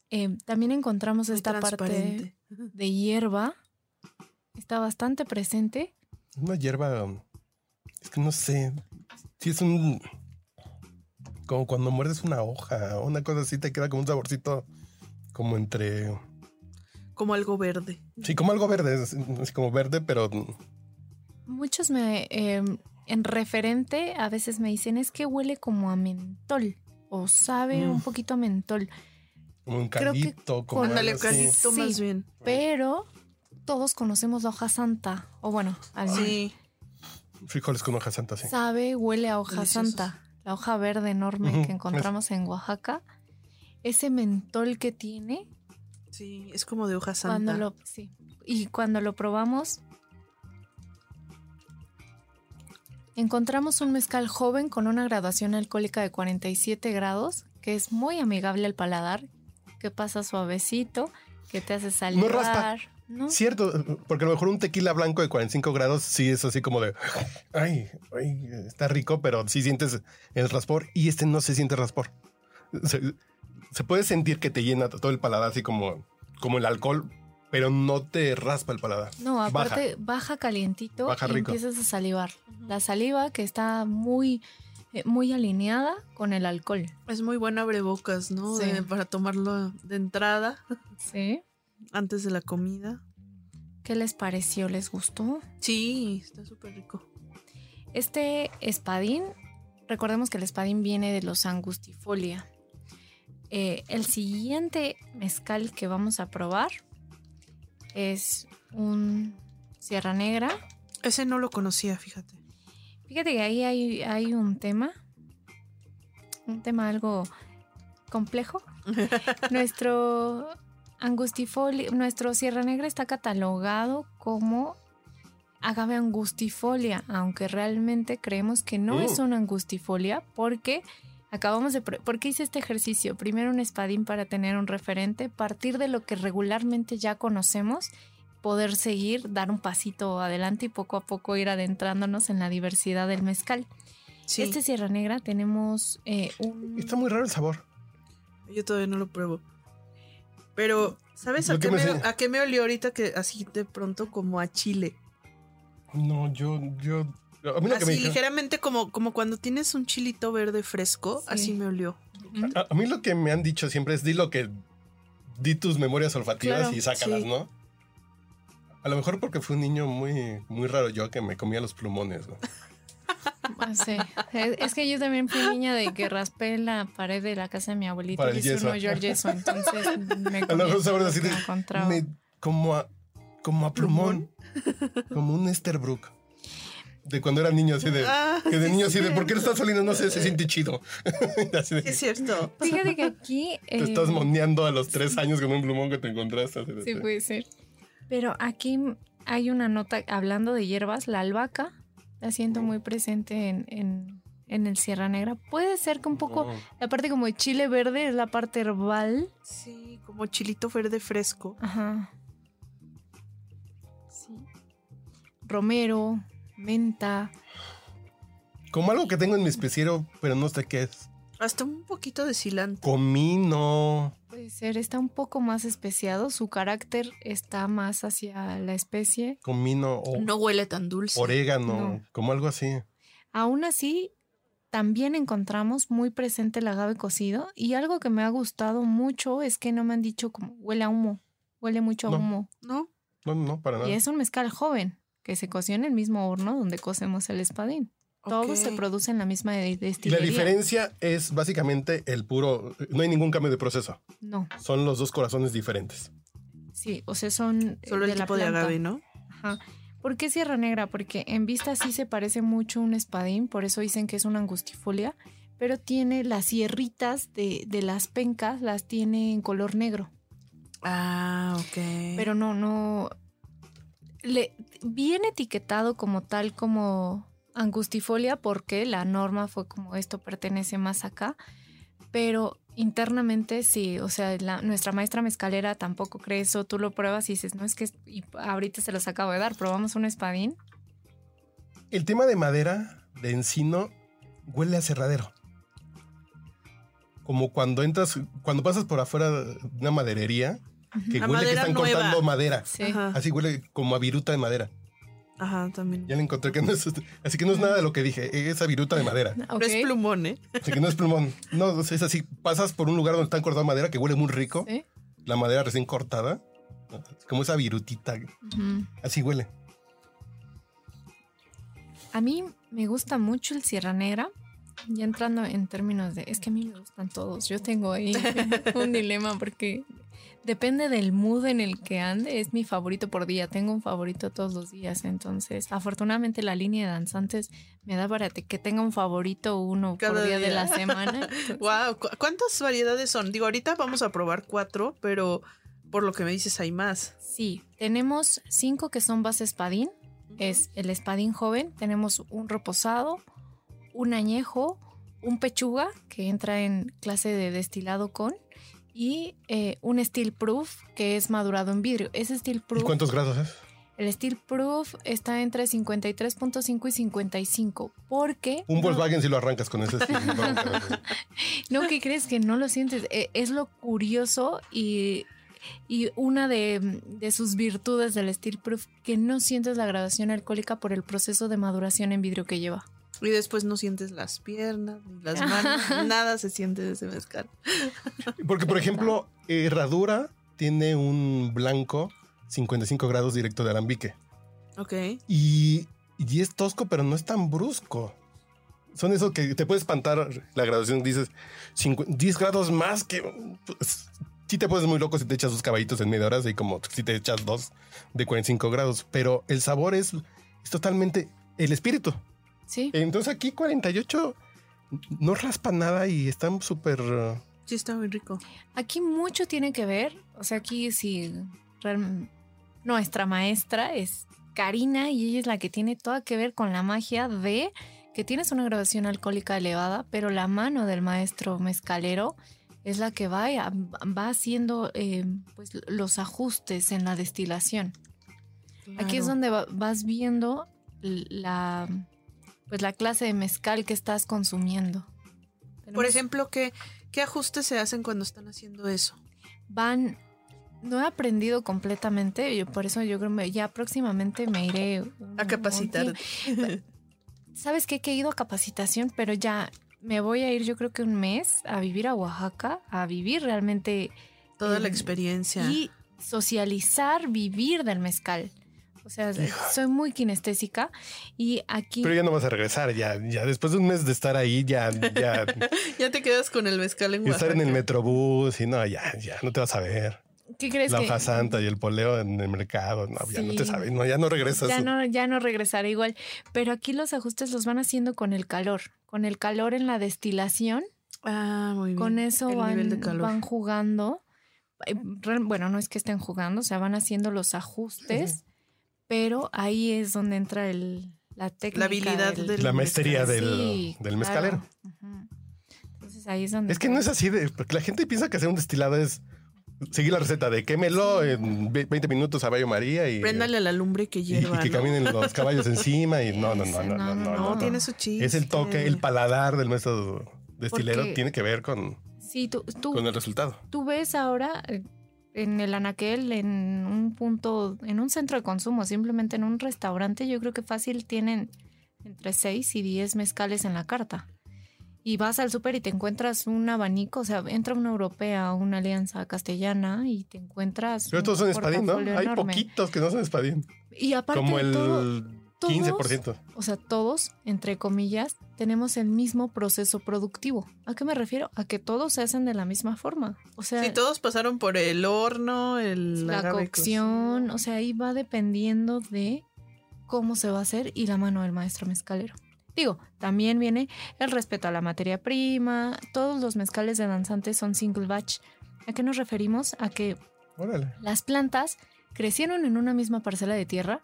Eh, también encontramos Muy esta parte de hierba. Está bastante presente. Una hierba. Es que no sé. Si es un. Como cuando muerdes una hoja o una cosa así, te queda como un saborcito. Como entre. Como algo verde. Sí, como algo verde. Es, es como verde, pero. Muchos me, eh, en referente, a veces me dicen es que huele como a mentol o sabe Mm. un poquito a mentol, Como un Creo que caldito. Como Sí. más bien. pero todos conocemos la hoja santa, o bueno, al Sí. Frijoles con hoja santa, sí. sabe, huele a hoja Deliciosos. santa, la hoja verde enorme que encontramos en Oaxaca. Ese mentol que tiene, Sí, es como de hoja cuando santa. lo, sí, y cuando lo probamos, encontramos un mezcal joven con una graduación alcohólica de 47 grados, que es muy amigable al paladar, que pasa suavecito, que te hace raspa. ¿no? Cierto, porque a lo mejor un tequila blanco de 45 grados sí es así como de. Ay, ay, está rico, pero sí sientes el raspor y este no se siente raspor. Se, se puede sentir que te llena todo el paladar, así como, como el alcohol, pero no te raspa el paladar. No, aparte baja, calientito Baja y rico. empiezas a salivar. La saliva que está muy, eh, muy alineada con el alcohol. Es muy buena abrebocas, ¿no? Sí. De- para tomarlo de entrada, Sí. antes de la comida. ¿Qué les pareció? ¿Les gustó? Sí, está súper rico. Este espadín, recordemos que el espadín viene de los angustifolia. Eh, el siguiente mezcal que vamos a probar es un Sierra Negra. Ese no lo conocía, fíjate. Fíjate que ahí hay, hay un tema, un tema algo complejo. nuestro angustifolia, nuestro Sierra Negra está catalogado como agave angustifolia, aunque realmente creemos que no es una angustifolia porque acabamos de... ¿Por qué hice este ejercicio? Primero un espadín para tener un referente, partir de lo que regularmente ya conocemos, poder seguir, dar un pasito adelante y poco a poco ir adentrándonos en la diversidad del mezcal. Sí, Este Sierra Negra tenemos eh, un... Está muy raro el sabor. yo todavía no lo pruebo. Pero, ¿sabes a qué, me a qué me olió ahorita que así de pronto como a chile? No, yo, yo. A mí lo que Así dijeron- ligeramente como, como cuando tienes un chilito verde fresco, Sí. así me olió. A, a mí lo que me han dicho siempre es di lo que di tus memorias olfativas Claro, y sácalas, sí. ¿no? A lo mejor porque fui un niño muy, muy raro yo que me comía los plumones, ¿no? Ah, sí. Es es que yo también fui niña de que raspé la pared de la casa de mi abuelita Para y el hice un yeso. hoyo al yeso. Entonces me A lo mejor así me- como a, como a plumón. como un Esterbrook. De cuando era niño, así de. Ah, que de sí, niño sí, así de. ¿por qué no estás saliendo? No sé, se siente chido. así de, Sí, es cierto. Fíjate que aquí... te eh, estás moneando a los tres años con un plumón que te encontraste. así de- Sí, puede ser. Pero aquí hay una nota hablando de hierbas, la albahaca, la siento muy presente en, en- en el Sierra Negra. Puede ser que un poco Oh. la parte como de chile verde es la parte herbal. Sí, como chilito verde fresco. Ajá. Sí. Romero, menta. Como algo que tengo en mi especiero, pero no sé qué es. Hasta un poquito de cilantro. Comino. Puede ser, está un poco más especiado. Su carácter está más hacia la especie. Comino o No huele tan dulce. orégano. No. Como algo así. Aún así, también encontramos muy presente el agave cocido. Y algo que me ha gustado mucho es que no me han dicho como huele a humo. Huele mucho a No. humo. ¿No? No, no, para nada. Y es un mezcal joven que se coció en el mismo horno donde cocemos el espadín. Todo Ok. se produce en la misma de- Y la destilería. diferencia es básicamente el puro. No hay ningún cambio de proceso. No, Son los dos corazones diferentes. sí, o sea, son Solo el de la tipo de agave, ¿no? Ajá. ¿Por qué Sierra Negra? Porque en vista sí se parece mucho a un espadín, por eso dicen que es una angustifolia, pero tiene las sierritas de, de las pencas, las tiene en color negro. Ah, ok. Pero no, no. Le, viene etiquetado como tal, como angustifolia porque la norma fue como esto pertenece más acá, pero internamente sí, o sea, nuestra maestra mezcalera tampoco cree eso, tú lo pruebas y dices, no es que ahorita se los acabo de dar, probamos un espadín. El tema de madera, de encino, huele a cerradero. Como cuando entras, cuando pasas por afuera de una maderería, que La huele que están nueva. cortando madera. Sí. Así huele como a viruta de madera. ajá, también. Ya le encontré que no es, así que no es nada de lo que dije, es a viruta de madera. Ok. No es plumón, ¿eh? Así que no es plumón. No, es así, pasas por un lugar donde están cortando madera que huele muy rico, Sí. la madera recién cortada, como esa virutita, así huele. A mí me gusta mucho el Sierra Negra. Ya entrando en términos de, es que a mí me gustan todos. Yo tengo ahí un dilema porque depende del mood en el que ande. Es mi favorito por día. Tengo un favorito todos los días. Entonces, afortunadamente la línea de danzantes me da para que tenga un favorito uno Cada por día, de la semana. Entonces, Wow, ¿cuántas variedades son? Digo, ahorita vamos a probar cuatro, pero por lo que me dices hay más. Sí, tenemos cinco que son base espadín. Es el espadín joven. Tenemos un reposado, un añejo, un pechuga que entra en clase de destilado con y eh, un steel proof que es madurado en vidrio. Ese steel ¿Y proof, cuántos grados es? el steel proof está entre 53.5 y 55 porque Un no- Volkswagen si lo arrancas con ese. bronca. No, ¿qué crees que no lo sientes? Eh, es lo curioso y, y una de, de sus virtudes del Steel Proof que no sientes la graduación alcohólica por el proceso de maduración en vidrio que lleva. Y después no sientes las piernas, ni las manos, nada se siente de ese mezcal. Porque, por ejemplo, Herradura tiene un blanco 55 grados directo de alambique. Ok. Y, y es tosco, pero no es tan brusco. Son eso que te puede espantar la graduación. Dices, cincu- 10 grados más que... Pues, sí te pones muy loco si te echas dos caballitos en media hora, así como si te echas dos de 45 grados. Pero el sabor es, es totalmente el espíritu. Sí. Entonces aquí 48 no raspa nada y está súper... uh, Sí, está muy rico. Aquí mucho tiene que ver, o sea, aquí sí, real- nuestra maestra es Karina y ella es la que tiene todo que ver con la magia de que tienes una graduación alcohólica elevada, pero la mano del maestro mezcalero es la que va, va haciendo eh, pues, los ajustes en la destilación. Aquí es donde va- vas viendo la, pues, la clase de mezcal que estás consumiendo. Por ejemplo, ¿qué, ¿qué ajustes se hacen cuando están haciendo eso? van no he aprendido completamente yo por eso yo creo que ya próximamente me iré un- A capacitar. sabes qué? que he ido a capacitación pero ya me voy a ir yo creo que un mes a vivir a Oaxaca a vivir realmente Toda la experiencia. y socializar vivir del mezcal o sea soy muy kinestésica y aquí Pero ya no vas a regresar, ya, ya después de un mes de estar ahí, ya, ya Ya te quedas con el mezcal en y estar en el metrobús y no, ya, ya no te vas a ver. ¿qué crees La que hoja santa y el poleo en el mercado, no, ya no te sabes, no, ya no regresas. Ya no, ya no regresaré igual. Pero aquí los ajustes los van haciendo con el calor. Con el calor en la destilación. Ah, muy bien. Con eso el nivel de van, calor. van jugando. Eh, Bueno, no es que estén jugando, o sea, van haciendo los ajustes. Pero ahí es donde entra el, la técnica. habilidad del- del La maestría del, Sí, del claro. mezcalero. Entonces ahí es donde. Es que no es así de, porque la gente piensa que hacer un destilado es seguir la receta de quémelo en ve- 20 minutos a Bayo María y, Préndale a la lumbre que y- hierva. y que ¿no? caminen los caballos encima y no, no, no, no, no, no, No, no, no. tiene su chiste. Es el toque, el paladar del maestro destilero Porque- tiene que ver con, Sí, tú, tú, con el resultado. tú ves ahora eh, en el anaquel, en un punto, en un centro de consumo, simplemente en un restaurante, yo creo que fácil tienen entre 6 y 10 mezcales en la carta. Y vas al súper y te encuentras un abanico, o sea, entra una europea, una alianza castellana y te encuentras. Pero todos son espadín, ¿no? Hay enorme. poquitos que no son espadín. Y aparte Como de el todo, todos- 15%. o sea, todos, entre comillas, tenemos el mismo proceso productivo. ¿A qué me refiero? A que todos se hacen de la misma forma. O sea, Sí, todos pasaron por el horno, el la cocción, o sea, ahí va dependiendo de cómo se va a hacer y la mano del maestro mezcalero. Digo, también viene el respeto a la materia prima, todos los mezcales de danzantes son single batch. ¿A qué nos referimos? A que Órale. las plantas crecieron en una misma parcela de tierra,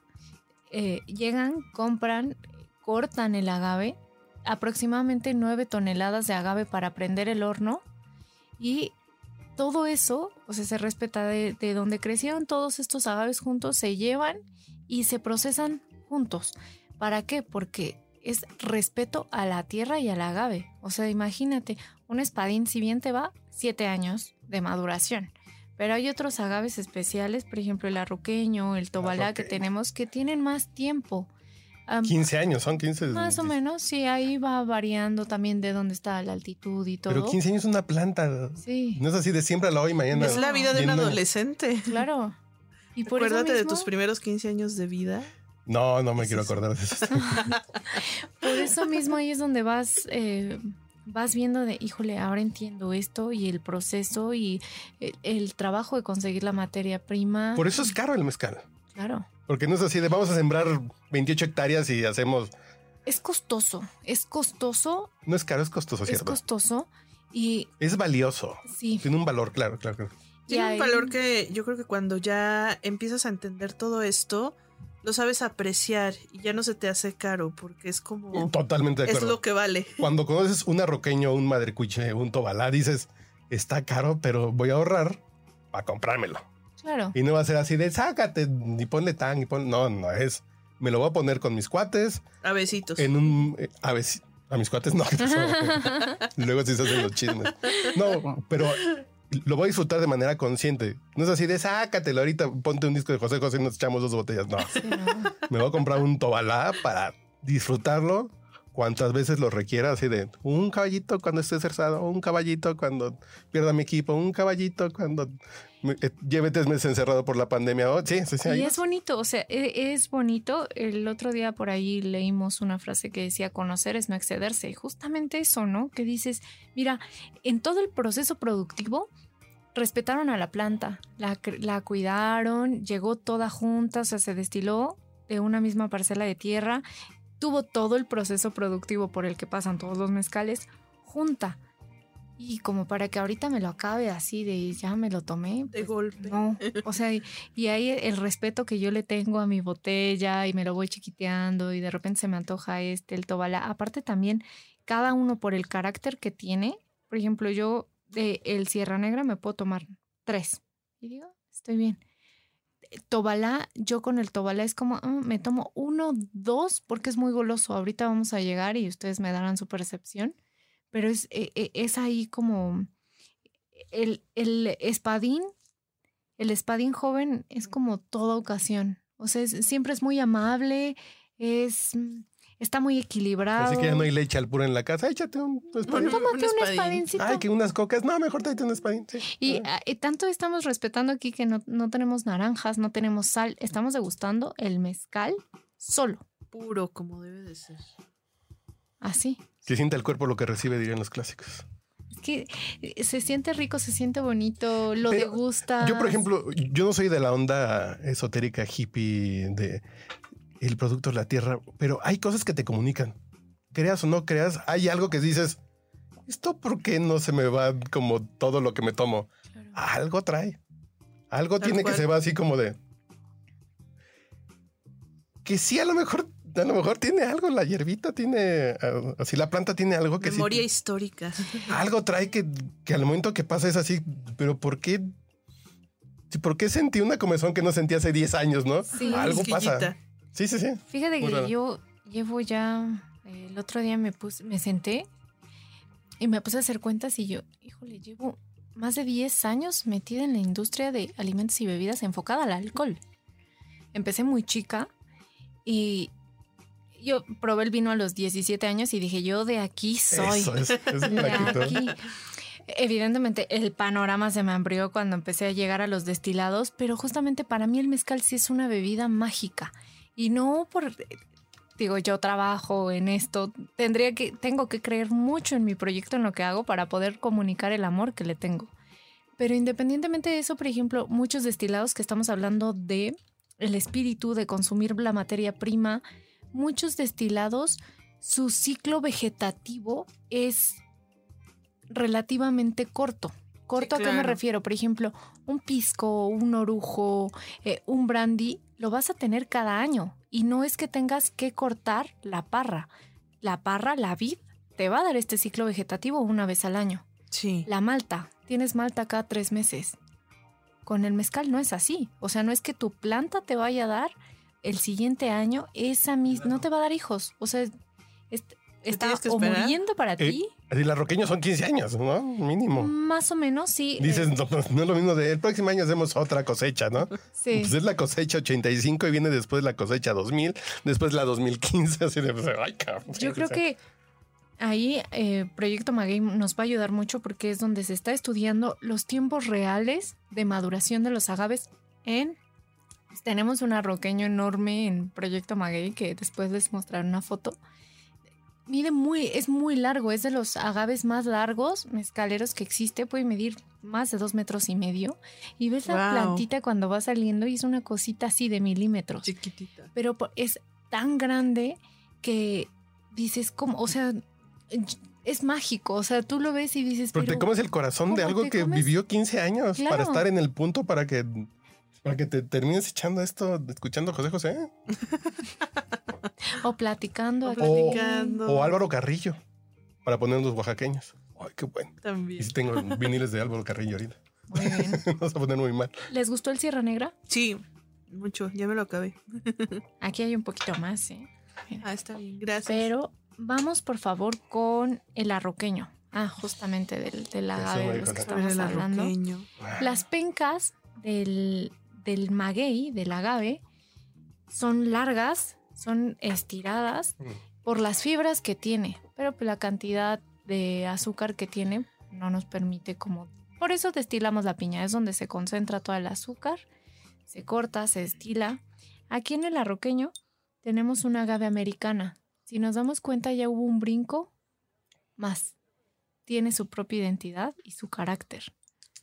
eh, llegan, compran, cortan el agave, aproximadamente 9 toneladas de agave para prender el horno y todo eso, o sea, se respeta de, de donde crecieron todos estos agaves juntos, se llevan y se procesan juntos. ¿Para qué? Porque es respeto a la tierra y al agave. O sea, imagínate, un espadín, si bien te va, siete años de maduración. Pero hay otros agaves especiales, por ejemplo, el arroqueño, el tobalá que tenemos, que tienen más tiempo. Am, 15 años, son 15. más o menos, sí, ahí va variando también de dónde está la altitud y todo. Pero 15 años es una planta. Sí, No es así de siempre hoy, mañana. Es la vida de un adolescente. claro. Y por eso Acuérdate de mismo- tus primeros 15 años de vida. No, no me Sí, quiero acordar de eso. Por eso mismo ahí es donde vas, eh, vas viendo de, híjole, ahora entiendo esto y el proceso y el, el trabajo de conseguir la materia prima. Por eso es caro el mezcal. Claro. Porque no es así de vamos a sembrar 28 hectáreas y hacemos. Es costoso, es costoso, No es caro, es costoso, es ¿cierto? costoso y Es valioso. sí. Tiene un valor, claro, claro. claro. Tiene un valor que yo creo que cuando ya empiezas a entender todo esto, lo sabes apreciar y ya no se te hace caro porque es como... Totalmente de Es lo que vale. Cuando conoces un arroqueño, un madrecuche, un tobalá, dices, está caro, pero voy a ahorrar para comprármelo. Claro. Y no va a ser así de sácate, ni ponle tan, ni pon. No, no es. Me lo voy a poner con mis cuates A besitos. en un. eh, a a mis cuates no. Luego sí se hacen los chismes. No, pero lo voy a disfrutar de manera consciente. No es así de sácatelo ahorita, ponte un disco de José José y nos echamos dos botellas. No, Sí, no. me voy a comprar un tobalá para disfrutarlo cuantas veces lo requiera, así de un caballito cuando esté cerzado, un caballito cuando pierda mi equipo, un caballito cuando me- eh, lleve tres meses encerrado por la pandemia. Oh, sí, sí, sí. Y es bonito, o sea, e- es bonito. El otro día por ahí leímos una frase que decía conocer es no excederse. Y justamente eso, ¿no? Que dices, mira, en todo el proceso productivo respetaron a la planta, la, la cuidaron, llegó toda junta, o sea, se destiló de una misma parcela de tierra, tuvo todo el proceso productivo por el que pasan todos los mezcales junta. Y como para que ahorita me lo acabe así de ya me lo tomé. De pues, golpe. No, o sea, y, y ahí el respeto que yo le tengo a mi botella y me lo voy chiquiteando y de repente se me antoja este, el tobala. Aparte también, cada uno por el carácter que tiene. Por ejemplo, yo de el Sierra Negra me puedo tomar tres. Y digo, estoy bien. Tobalá, yo con el Tobalá es como, "Ah, me tomo uno, dos, porque es muy goloso. Ahorita vamos a llegar y ustedes me darán su percepción. Pero es, e- e- es ahí como el, el espadín, el espadín joven es como toda ocasión. O sea, siempre es muy amable, es está muy equilibrado. Así que ya no hay leche al puro en la casa. Échate un espadín. Tómate un, espadín. Ay, que unas cocas. No, mejor tráete un espadín. sí. Y, Ah. y tanto estamos respetando aquí que no, no tenemos naranjas, no tenemos sal, estamos degustando el mezcal solo, Puro como debe de ser. así. Que sienta el cuerpo lo que recibe, dirían los clásicos. Es que eh, se siente rico, se siente bonito, lo Pero degusta. Yo, por ejemplo, yo no soy de la onda esotérica hippie de el producto de la tierra, pero hay cosas que te comunican. Creas o no creas, hay algo que dices, ¿esto por qué no se me va como todo lo que me tomo? Algo trae. Algo Tal tiene cual. que se va así como de... Que sí, a lo mejor, a lo mejor tiene algo, la hierbita tiene, así la planta tiene algo que sí- Memoria histórica. algo trae que, que al momento que pasa es así, pero ¿por qué? ¿Por qué sentí una comezón que no sentí hace 10 años, no? Sí. algo pasa. Sí, sí, sí. Fíjate Muy que raro. yo llevo ya, eh, el otro día me puse, me senté y me puse a hacer cuentas y yo, híjole, llevo más de 10 años metida en la industria de alimentos y bebidas enfocada al alcohol. Empecé muy chica y yo probé el vino a los 17 años y dije, yo de aquí soy. Eso es, es De aquí. Evidentemente el panorama se me amplió cuando empecé a llegar a los destilados, pero justamente para mí el mezcal sí es una bebida mágica y no por digo yo trabajo en esto, tendría que tengo que creer mucho en mi proyecto en lo que hago para poder comunicar el amor que le tengo. Pero independientemente de eso, por ejemplo, muchos destilados que estamos hablando de el espíritu de consumir la materia prima, muchos destilados su ciclo vegetativo es relativamente corto. ¿Corto a qué me refiero? Por ejemplo, un pisco, un orujo, eh, un brandy, lo vas a tener cada año Y no es que tengas que cortar la parra. La parra, la vid, te va a dar este ciclo vegetativo una vez al año. Sí. La malta, tienes malta cada tres meses. Con el mezcal no es así. O sea, no es que tu planta te vaya a dar el siguiente año esa misma, no te va a dar hijos. O sea, es- está o muriendo para Eh, ti, Así la roqueño son 15 años, ¿no? Mínimo. más o menos, sí. Dices, eh, no, no es lo mismo de el próximo año hacemos otra cosecha, ¿no? sí. Pues es la cosecha 85 y viene después la cosecha 2000, después la 2015, así de, pues, ay, cabrón. Yo creo que ahí eh, Proyecto Maguey nos va a ayudar mucho porque es donde se está estudiando los tiempos reales de maduración de los agaves en... Tenemos un arroqueño enorme en Proyecto Maguey que después les mostraré una foto. Mide muy, es muy largo, es de los agaves más largos mezcaleros que existe, puede medir más de dos metros y medio. Y ves la plantita cuando va saliendo y es una cosita así de milímetros Chiquitita. pero es tan grande que dices, como, o sea, es mágico, o sea, tú lo ves y dices, Pero te pero comes el corazón de ¿cómo algo te que comes? vivió 15 años Claro. para estar en el punto para que para que te termines echando esto, escuchando a José José o platicando, O platicando. o Álvaro Carrillo para poner los oaxaqueños. Ay, qué bueno. Y También. si tengo viniles de Álvaro Carrillo ahorita. Muy bien. Vamos a poner muy mal. ¿Les gustó el Sierra Negra? Sí, mucho. Ya me lo acabé. Aquí hay un poquito más, ¿eh? Ah, está bien. Gracias. Pero vamos por favor con el arroqueño. Ah, justamente del, del agave de los que estamos el hablando. arroqueño. Las pencas del, del maguey, del agave, son largas, son estiradas Mm. por las fibras que tiene, pero pues la cantidad de azúcar que tiene no nos permite como... Por eso destilamos la piña, es donde se concentra todo el azúcar, se corta, se destila. Aquí en el arroqueño tenemos una agave americana. Si nos damos cuenta ya hubo un brinco más. Tiene su propia identidad y su carácter.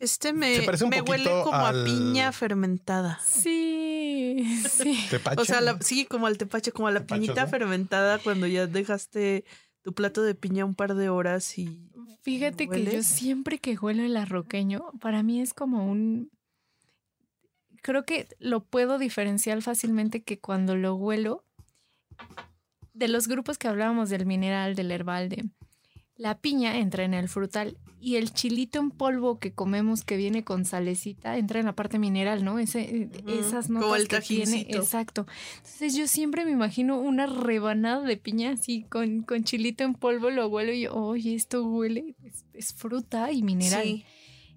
Este me, Se parece un me huele como al- a piña fermentada. Sí, sí. Tepache. O sea, la- sí, como al tepache, como a la Tepache, piñita ¿no? fermentada cuando ya dejaste tu plato de piña un par de horas y Fíjate que yo siempre que huelo el arroqueño, para mí es como un... Creo que lo puedo diferenciar fácilmente que cuando lo huelo, de los grupos que hablábamos del mineral, del herbal, de la piña entra en el frutal y el chilito en polvo que comemos que viene con salecita entra en la parte mineral, ¿no? Ese, Ujú, Esas como notas el que tiene. Exacto. Entonces yo siempre me imagino una rebanada de piña así con, con chilito en polvo, lo huelo y yo, oye, esto huele, es, es fruta y mineral. Sí.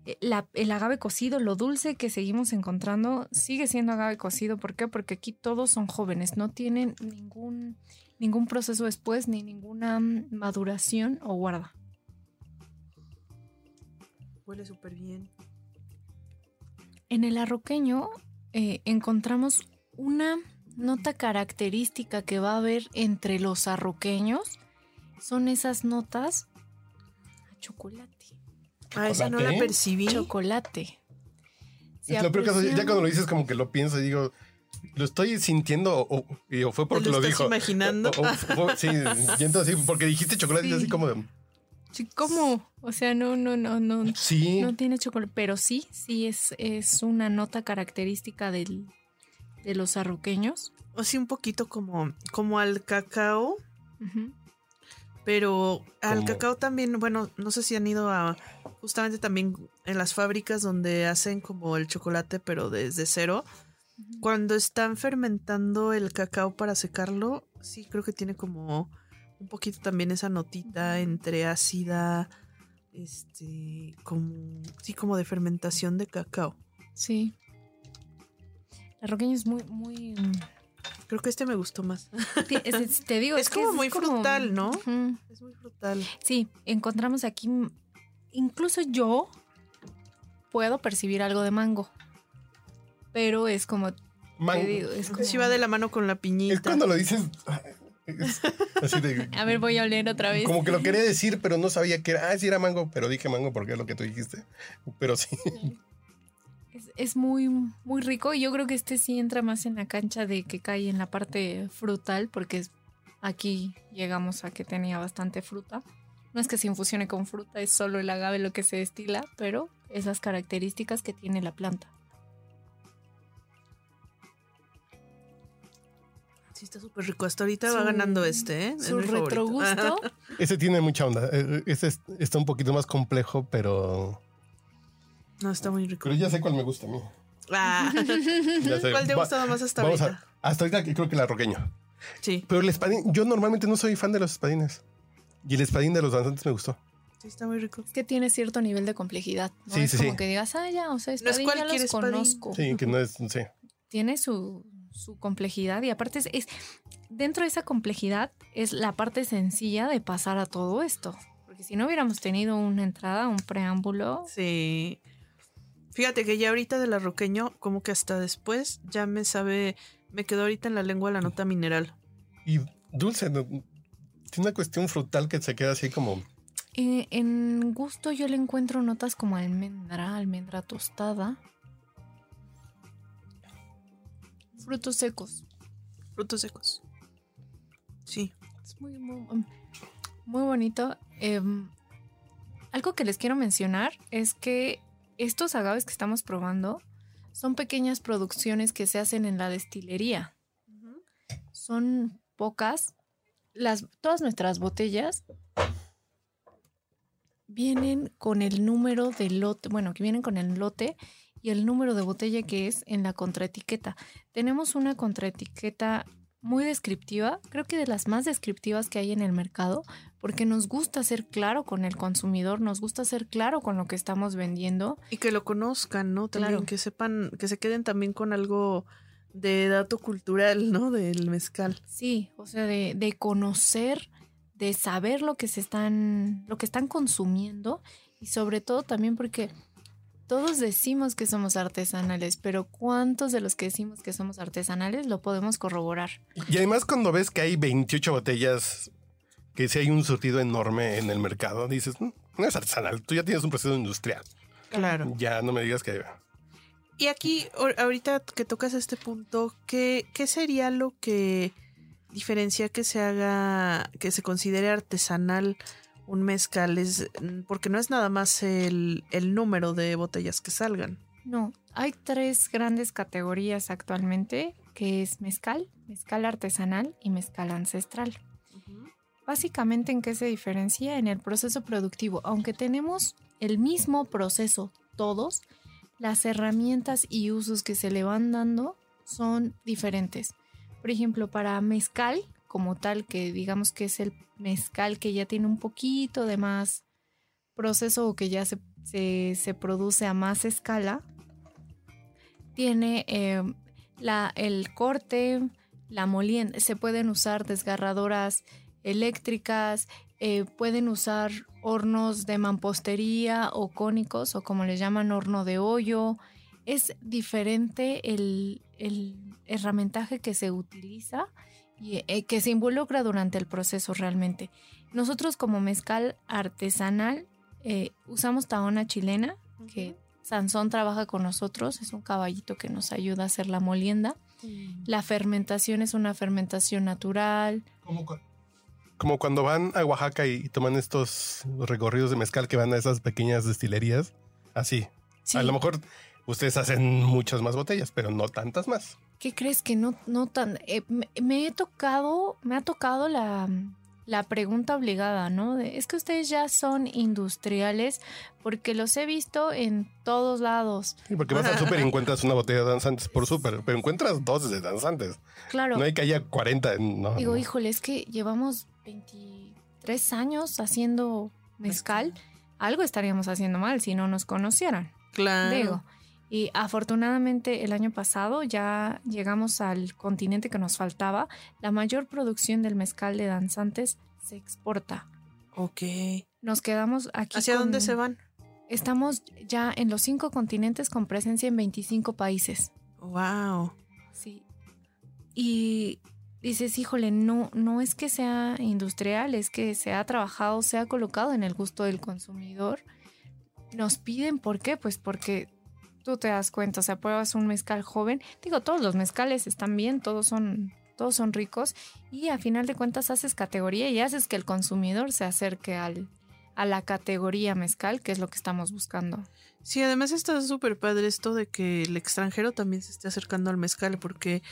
Eh, la- el agave cocido, lo dulce que seguimos encontrando, sigue siendo agave cocido. ¿Por qué? Porque aquí todos son jóvenes, no tienen ningún, ningún proceso después, ni ninguna mm, maduración o guarda. Huele súper bien. En el arroqueño eh, encontramos una nota característica que va a haber entre los arroqueños. Son esas notas a chocolate. Ah, esa no la percibí. Chocolate. Se Es lo peor caso, ya cuando lo dices como que lo pienso y digo, lo estoy sintiendo o, o- y- o fue porque lo lo, estás dijo. imaginando? O- o fue- sí, y entonces sí, porque dijiste chocolate y Sí. así como de, Sí, ¿Cómo? O sea, no, no, no, no. sí, No tiene chocolate, pero sí, sí es, es una nota característica del, de los arroqueños. O sí, un poquito como, como al cacao. Pero al cacao también, bueno, no sé si han ido a justamente también en las fábricas donde hacen como el chocolate, pero desde cero. Cuando están fermentando el cacao para secarlo, sí creo que tiene como un poquito también esa notita entre ácida, este, como, sí, como de fermentación de cacao. Sí. El arroqueño es muy, muy. mm, Creo que este me gustó más. Es- Te digo, Es como muy frutal, ¿no? Es muy frutal. Sí, encontramos aquí, incluso yo puedo percibir algo de mango, pero es como, mango. te digo, es como... Sí va de la mano con la piñita. Es cuando lo dices, es así de, A ver, voy a oler otra vez. como que lo quería decir, pero no sabía que era, ah, sí era mango, pero dije mango porque es lo que tú dijiste, pero sí. Es, es muy, muy rico y yo creo que este sí entra más en la cancha de que cae en la parte frutal, porque aquí llegamos a que tenía bastante fruta. No es que se infusione con fruta, es solo el agave lo que se destila, pero esas características que tiene la planta. Sí, está súper rico. Hasta ahorita va ganando este, ¿eh? Es Su favorito. retrogusto. Ese tiene mucha onda. Eh, Ese es- está un poquito más complejo, pero. No, está muy rico. Pero ya sé cuál me gusta a mí. Ah, Ya sé. ¿Cuál te ha gustado más hasta vamos ahorita? a- hasta ahorita creo que la roqueño. Sí, Pero el espadín, yo normalmente no soy fan de los espadines. Y el espadín de los danzantes me gustó. sí, está muy rico. Es que tiene cierto nivel de complejidad. ¿no? Sí, es sí, como sí. que digas, ah, ya, o sea, No es espadín ya los espadín. conozco. Sí, que no es. Sí. Tiene su, su complejidad y aparte es, es- dentro de esa complejidad es la parte sencilla de pasar a todo esto. Porque si no hubiéramos tenido una entrada, un preámbulo, Sí. Fíjate que ya ahorita de la roqueño, como que hasta después ya me sabe, me quedó ahorita en la lengua la nota mineral. Y dulce, ¿no? tiene una cuestión frutal que se queda así como. eh, en gusto yo le encuentro notas como almendra, almendra tostada. Frutos secos. Frutos secos. Sí. Es muy, muy, muy bonito. Em, algo que les quiero mencionar es que estos agaves que estamos probando son pequeñas producciones que se hacen en la destilería. Son pocas. Las, todas nuestras botellas vienen con el número de lote, bueno, que vienen con el lote y el número de botella que es en la contraetiqueta. Tenemos una contraetiqueta muy descriptiva, creo que de las más descriptivas que hay en el mercado, porque nos gusta ser claro con el consumidor, nos gusta ser claro con lo que estamos vendiendo. Y que lo conozcan, ¿no? También Claro. que sepan, que se queden también con algo de dato cultural, ¿no? Del mezcal. Sí, o sea, de, de conocer, de saber lo que se están, lo que están consumiendo y sobre todo también porque todos decimos que somos artesanales, pero ¿cuántos de los que decimos que somos artesanales lo podemos corroborar? Y además, cuando ves que hay 28 botellas, que si hay un surtido enorme en el mercado, dices, "Mm, no es artesanal, tú ya tienes un proceso industrial. Claro. Ya no me digas que. Y aquí, ahor- ahorita que tocas este punto, ¿qué, ¿qué sería lo que diferencia que se haga, que se considere artesanal un mezcal? Es, porque no es nada más el, el número de botellas que salgan. No, hay tres grandes categorías actualmente, que es mezcal, mezcal artesanal y mezcal ancestral. Básicamente, ¿en qué se diferencia? En el proceso productivo. Aunque tenemos el mismo proceso todos, las herramientas y usos que se le van dando son diferentes. Por ejemplo, para mezcal, como tal, que digamos que es el mezcal que ya tiene un poquito de más proceso o que ya se, se- produce a más escala, tiene eh, la, el corte, la molienda, se pueden usar desgarradoras eléctricas, eh, pueden usar hornos de mampostería o cónicos o como le llaman horno de hoyo. Es diferente el, el herramientaje que se utiliza y eh, que se involucra durante el proceso realmente. Nosotros como mezcal artesanal eh, usamos taona chilena, que Sansón trabaja con nosotros, es un caballito que nos ayuda a hacer la molienda. La fermentación es una fermentación natural. Como, cu- como cuando van a Oaxaca y, y toman estos recorridos de mezcal que van a esas pequeñas destilerías. Así. Sí. A lo mejor ustedes hacen muchas más botellas, pero no tantas más. ¿Qué crees que no, no tan... eh, me, me he tocado, me ha tocado la, la pregunta obligada, ¿no? De, es que ustedes ya son industriales porque los he visto en todos lados. Sí, porque vas al súper y encuentras una botella de danzantes por súper, pero encuentras dos de danzantes. Claro. No hay que haya 40. en- No, Digo, no. híjole, es que llevamos 23 años haciendo mezcal. Algo estaríamos haciendo mal si no nos conocieran. Claro. Digo. Y afortunadamente el año pasado ya llegamos al continente que nos faltaba. La mayor producción del mezcal de danzantes se exporta. Ok. Nos quedamos aquí. ¿Hacia con- dónde se van? Estamos ya en los cinco continentes con presencia en 25 países. Wow. Sí. Y dices, híjole, no, no es que sea industrial, es que se ha trabajado, se ha colocado en el gusto del consumidor. Nos piden, ¿por qué? Pues porque tú te das cuenta, o sea, pruebas un mezcal joven. Digo, todos los mezcales están bien, todos son, todos son ricos. Y a final de cuentas haces categoría y haces que el consumidor se acerque al, a la categoría mezcal, que es lo que estamos buscando. Sí, además está súper padre esto de que el extranjero también se esté acercando al mezcal, porque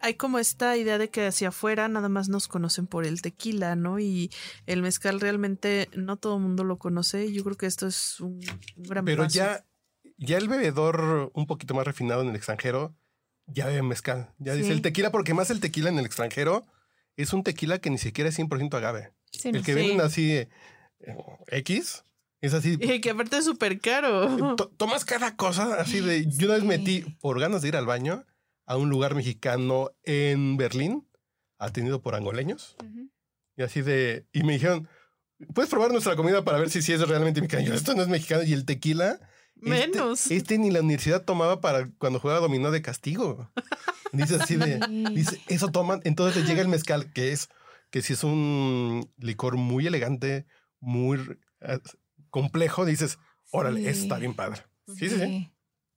hay como esta idea de que hacia afuera nada más nos conocen por el tequila, ¿no? Y el mezcal realmente no todo el mundo lo conoce. Yo creo que esto es un, gran Pero paso. ya, ya el bebedor un poquito más refinado en el extranjero ya bebe mezcal. Ya dice Sí. el tequila, porque más el tequila en el extranjero es un tequila que ni siquiera es 100% agave. Sí, El que Sí. venden así eh, X es así. Y que aparte es súper caro. to- tomas cada cosa así de. Yo una vez metí por ganas de ir al baño a un lugar mexicano en Berlín, atendido por angoleños. Y así de. Y me dijeron, ¿puedes probar nuestra comida para ver si sí es realmente mexicano? Yo, esto no es mexicano. Y el tequila. Este- Menos. Este, ni la universidad tomaba para cuando jugaba dominó de castigo. Dice así de. Dice, eso toman. Entonces le llega el mezcal, que es. Que si es un licor muy elegante, muy eh, complejo, dices, órale, Sí. eso está bien padre. Sí, sí, sí.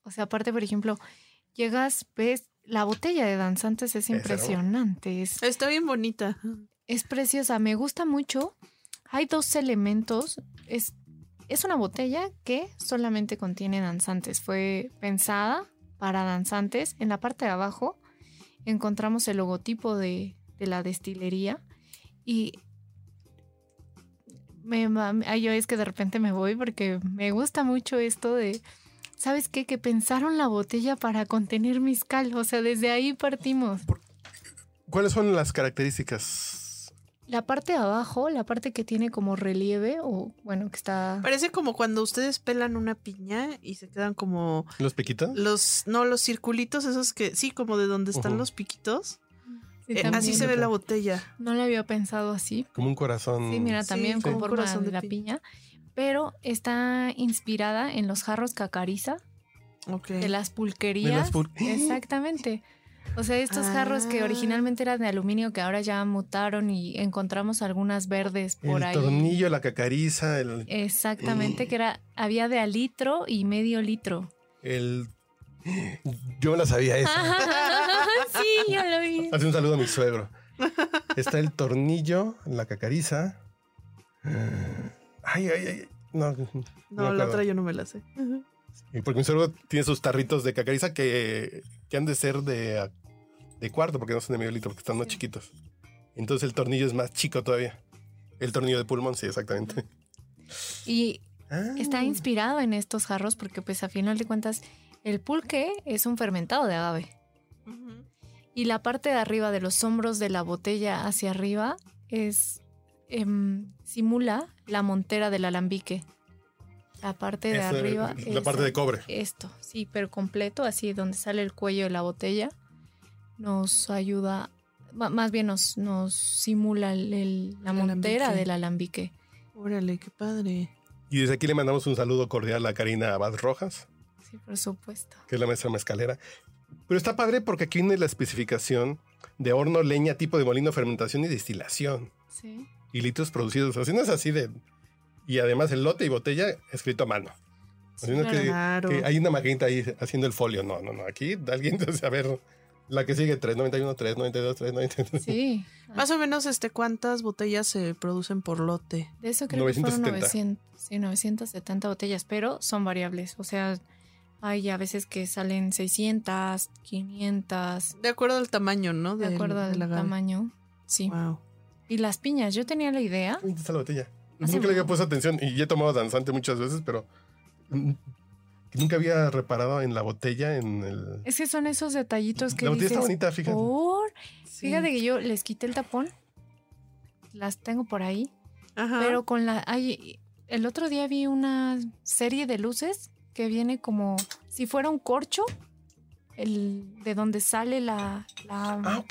O sea, aparte, por ejemplo, llegas, ves, la botella de danzantes es impresionante, es, Está bien bonita. es preciosa, me gusta mucho. Hay dos elementos, es, es una botella que solamente contiene danzantes, fue pensada para danzantes. En la parte de abajo encontramos el logotipo de, la destilería y me, ay, yo es que de repente me voy porque me gusta mucho esto de, ¿sabes qué? Que pensaron la botella para contener mezcal, o sea, desde ahí partimos. ¿Cuáles son las características? La parte de abajo, la parte que tiene como relieve o bueno, que está... Parece como cuando ustedes pelan una piña y se quedan como ¿Los piquitas? los, no, los circulitos, esos que, sí, como de donde están los piquitos. Sí, Eh, así se ve la botella. No lo había pensado así. Como un corazón. Sí, mira, Sí, también como con un forma corazón de de la piña. piña. Pero está inspirada en los jarros cacariza Ok. de las pulquerías. De las pul- Exactamente. O sea, estos jarros que Ah. originalmente eran de aluminio, que ahora ya mutaron y encontramos algunas verdes por el ahí. tornillo, la cacariza, el, Exactamente, que era, había de a litro y medio litro. el... Yo me la sabía esa. sí, yo lo vi. Hace un saludo a mi suegro. Está el tornillo, la cacariza. Ay, ay, ay. No, No, me la otra yo no me la sé. Y porque mi suegro tiene sus tarritos de cacariza que, que han de ser de, de cuarto, porque no son de medio litro, porque están más chiquitos. Entonces el tornillo es más chico todavía. El tornillo de pulmón, sí, exactamente. Y Ah. está inspirado en estos jarros porque pues a final de cuentas el pulque es un fermentado de agave. Y la parte de arriba de los hombros de la botella hacia arriba es em, simula la montera del alambique. La parte de Eso, arriba la es parte de cobre. esto, sí, pero completo, así donde sale el cuello de la botella, nos ayuda, más bien nos, nos simula el- el- la El montera alambique. del alambique. Órale, qué padre. Y desde aquí le mandamos un saludo cordial a Karina Abad Rojas, Sí, por supuesto. que es la maestra mezcalera. Pero está padre porque aquí viene la especificación de horno, leña, tipo de molino, fermentación y destilación. Sí. Y litros producidos. Así no es así de... Y además el lote y botella escrito a mano. Así no es que- Claro. que hay una maquinita ahí haciendo el folio. No, no, no. Aquí alguien dice, a ver, la que sigue, 391, 392, 393. Sí. Más o menos, este, ¿cuántas botellas se producen por lote? De eso creo que 970. fueron 900, sí, 970 botellas, pero son variables. O sea, hay a veces que salen 600, 500, De acuerdo al tamaño, ¿no? de acuerdo al tamaño. Sí. Wow. Y las piñas, yo tenía la idea. Uy, está la botella. Nunca le había puesto atención y ya he tomado danzante muchas veces, pero nunca había reparado en la botella, en el... Es que son esos detallitos que La botella dices, está bonita, fíjate. por... Sí. Fíjate que yo les quité el tapón. Las tengo por ahí. Ajá. Pero con la... Ay, el otro día vi una serie de luces que viene como si fuera un corcho. El, de donde sale la, la, Ah,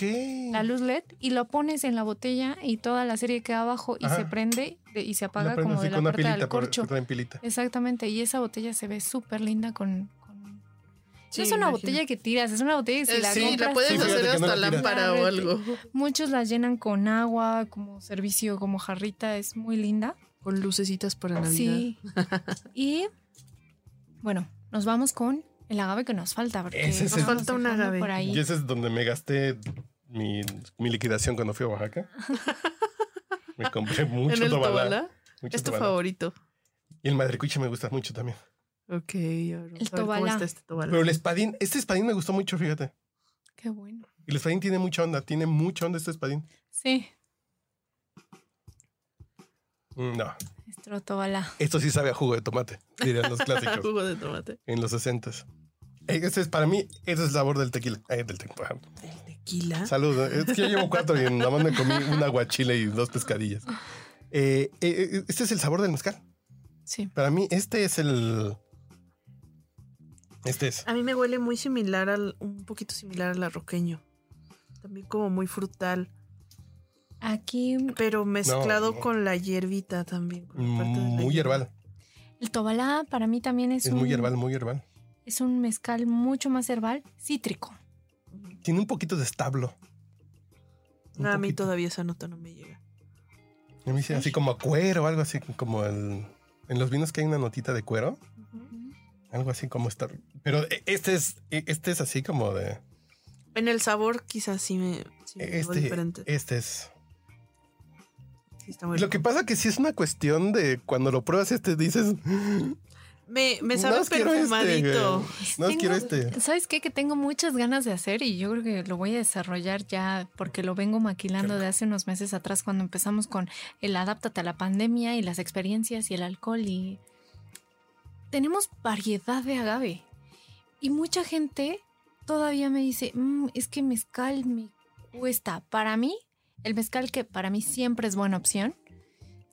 la luz LED y lo pones en la botella y toda la serie queda abajo y Ajá. se prende de- y se apaga como de la con una parte pilita, del por- corcho. pilita. Exactamente, y esa botella se ve súper linda con... con- Sí, no es una imagino. botella que tiras, es una botella que si Eh, la sí, compras... la puedes Sí, hacer no hasta la lámpara o algo. Muchos la llenan con agua, como servicio, como jarrita, es muy linda. Con lucecitas para Navidad. Sí. y bueno, nos vamos con el agave que nos falta. Porque Ese es nos el- falta un agave. Por ahí. Y ese es donde me gasté mi, mi liquidación cuando fui a Oaxaca. me compré mucho ¿En el tobalá. tobalá? mucho Es tu tobalá. favorito. Y el madrecuche me gusta mucho también. Ok. ahora ver tobalá. ¿Cómo está este tobalá? Pero el espadín, este espadín me gustó mucho, fíjate. Qué bueno. Y el espadín tiene mucha onda, tiene mucha onda este espadín. Sí, Mm, No, nuestro Tobalá. esto sí sabe a jugo de tomate, dirían los clásicos Jugo de tomate. en los 60 Ese es para mí, ese es el sabor del tequila. Eh, del tequila. El tequila. Salud. Es que yo llevo cuatro y nada más me comí un aguachile y dos pescadillas. Eh, eh, eh, este es el sabor del mezcal. Sí. Para mí, este es el. Este es. A mí me huele muy similar al, un poquito similar al arroqueño. También como muy frutal, Aquí pero mezclado no. con la hierbita también. con la parte de la Muy hierba. herbal. el Tobalá para mí también es, Es un, muy herbal, muy herbal. Es un mezcal mucho más herbal, cítrico. Tiene un poquito de establo. A mí todavía esa nota no me llega. A mí sí, así como a cuero, algo así como el. En los vinos que hay una notita de cuero, algo así como está. Pero e- este es, e- este es así como de. En el sabor quizás sí me, sí me Este, diferente. este es. Sí, está muy Lo rico. que pasa que sí es una cuestión de cuando lo pruebas este dices, Me, me sabe No, este, perfumadito. güey. no Tengo- quiero este. ¿Sabes qué? Que tengo muchas ganas de hacer y yo creo que lo voy a desarrollar ya porque lo vengo maquilando de hace unos meses atrás cuando empezamos con el adáptate a la pandemia y las experiencias y el alcohol y tenemos variedad de agave y mucha gente todavía me dice, "Mm, es que mezcal me cuesta. Para mí, el mezcal que para mí siempre es buena opción,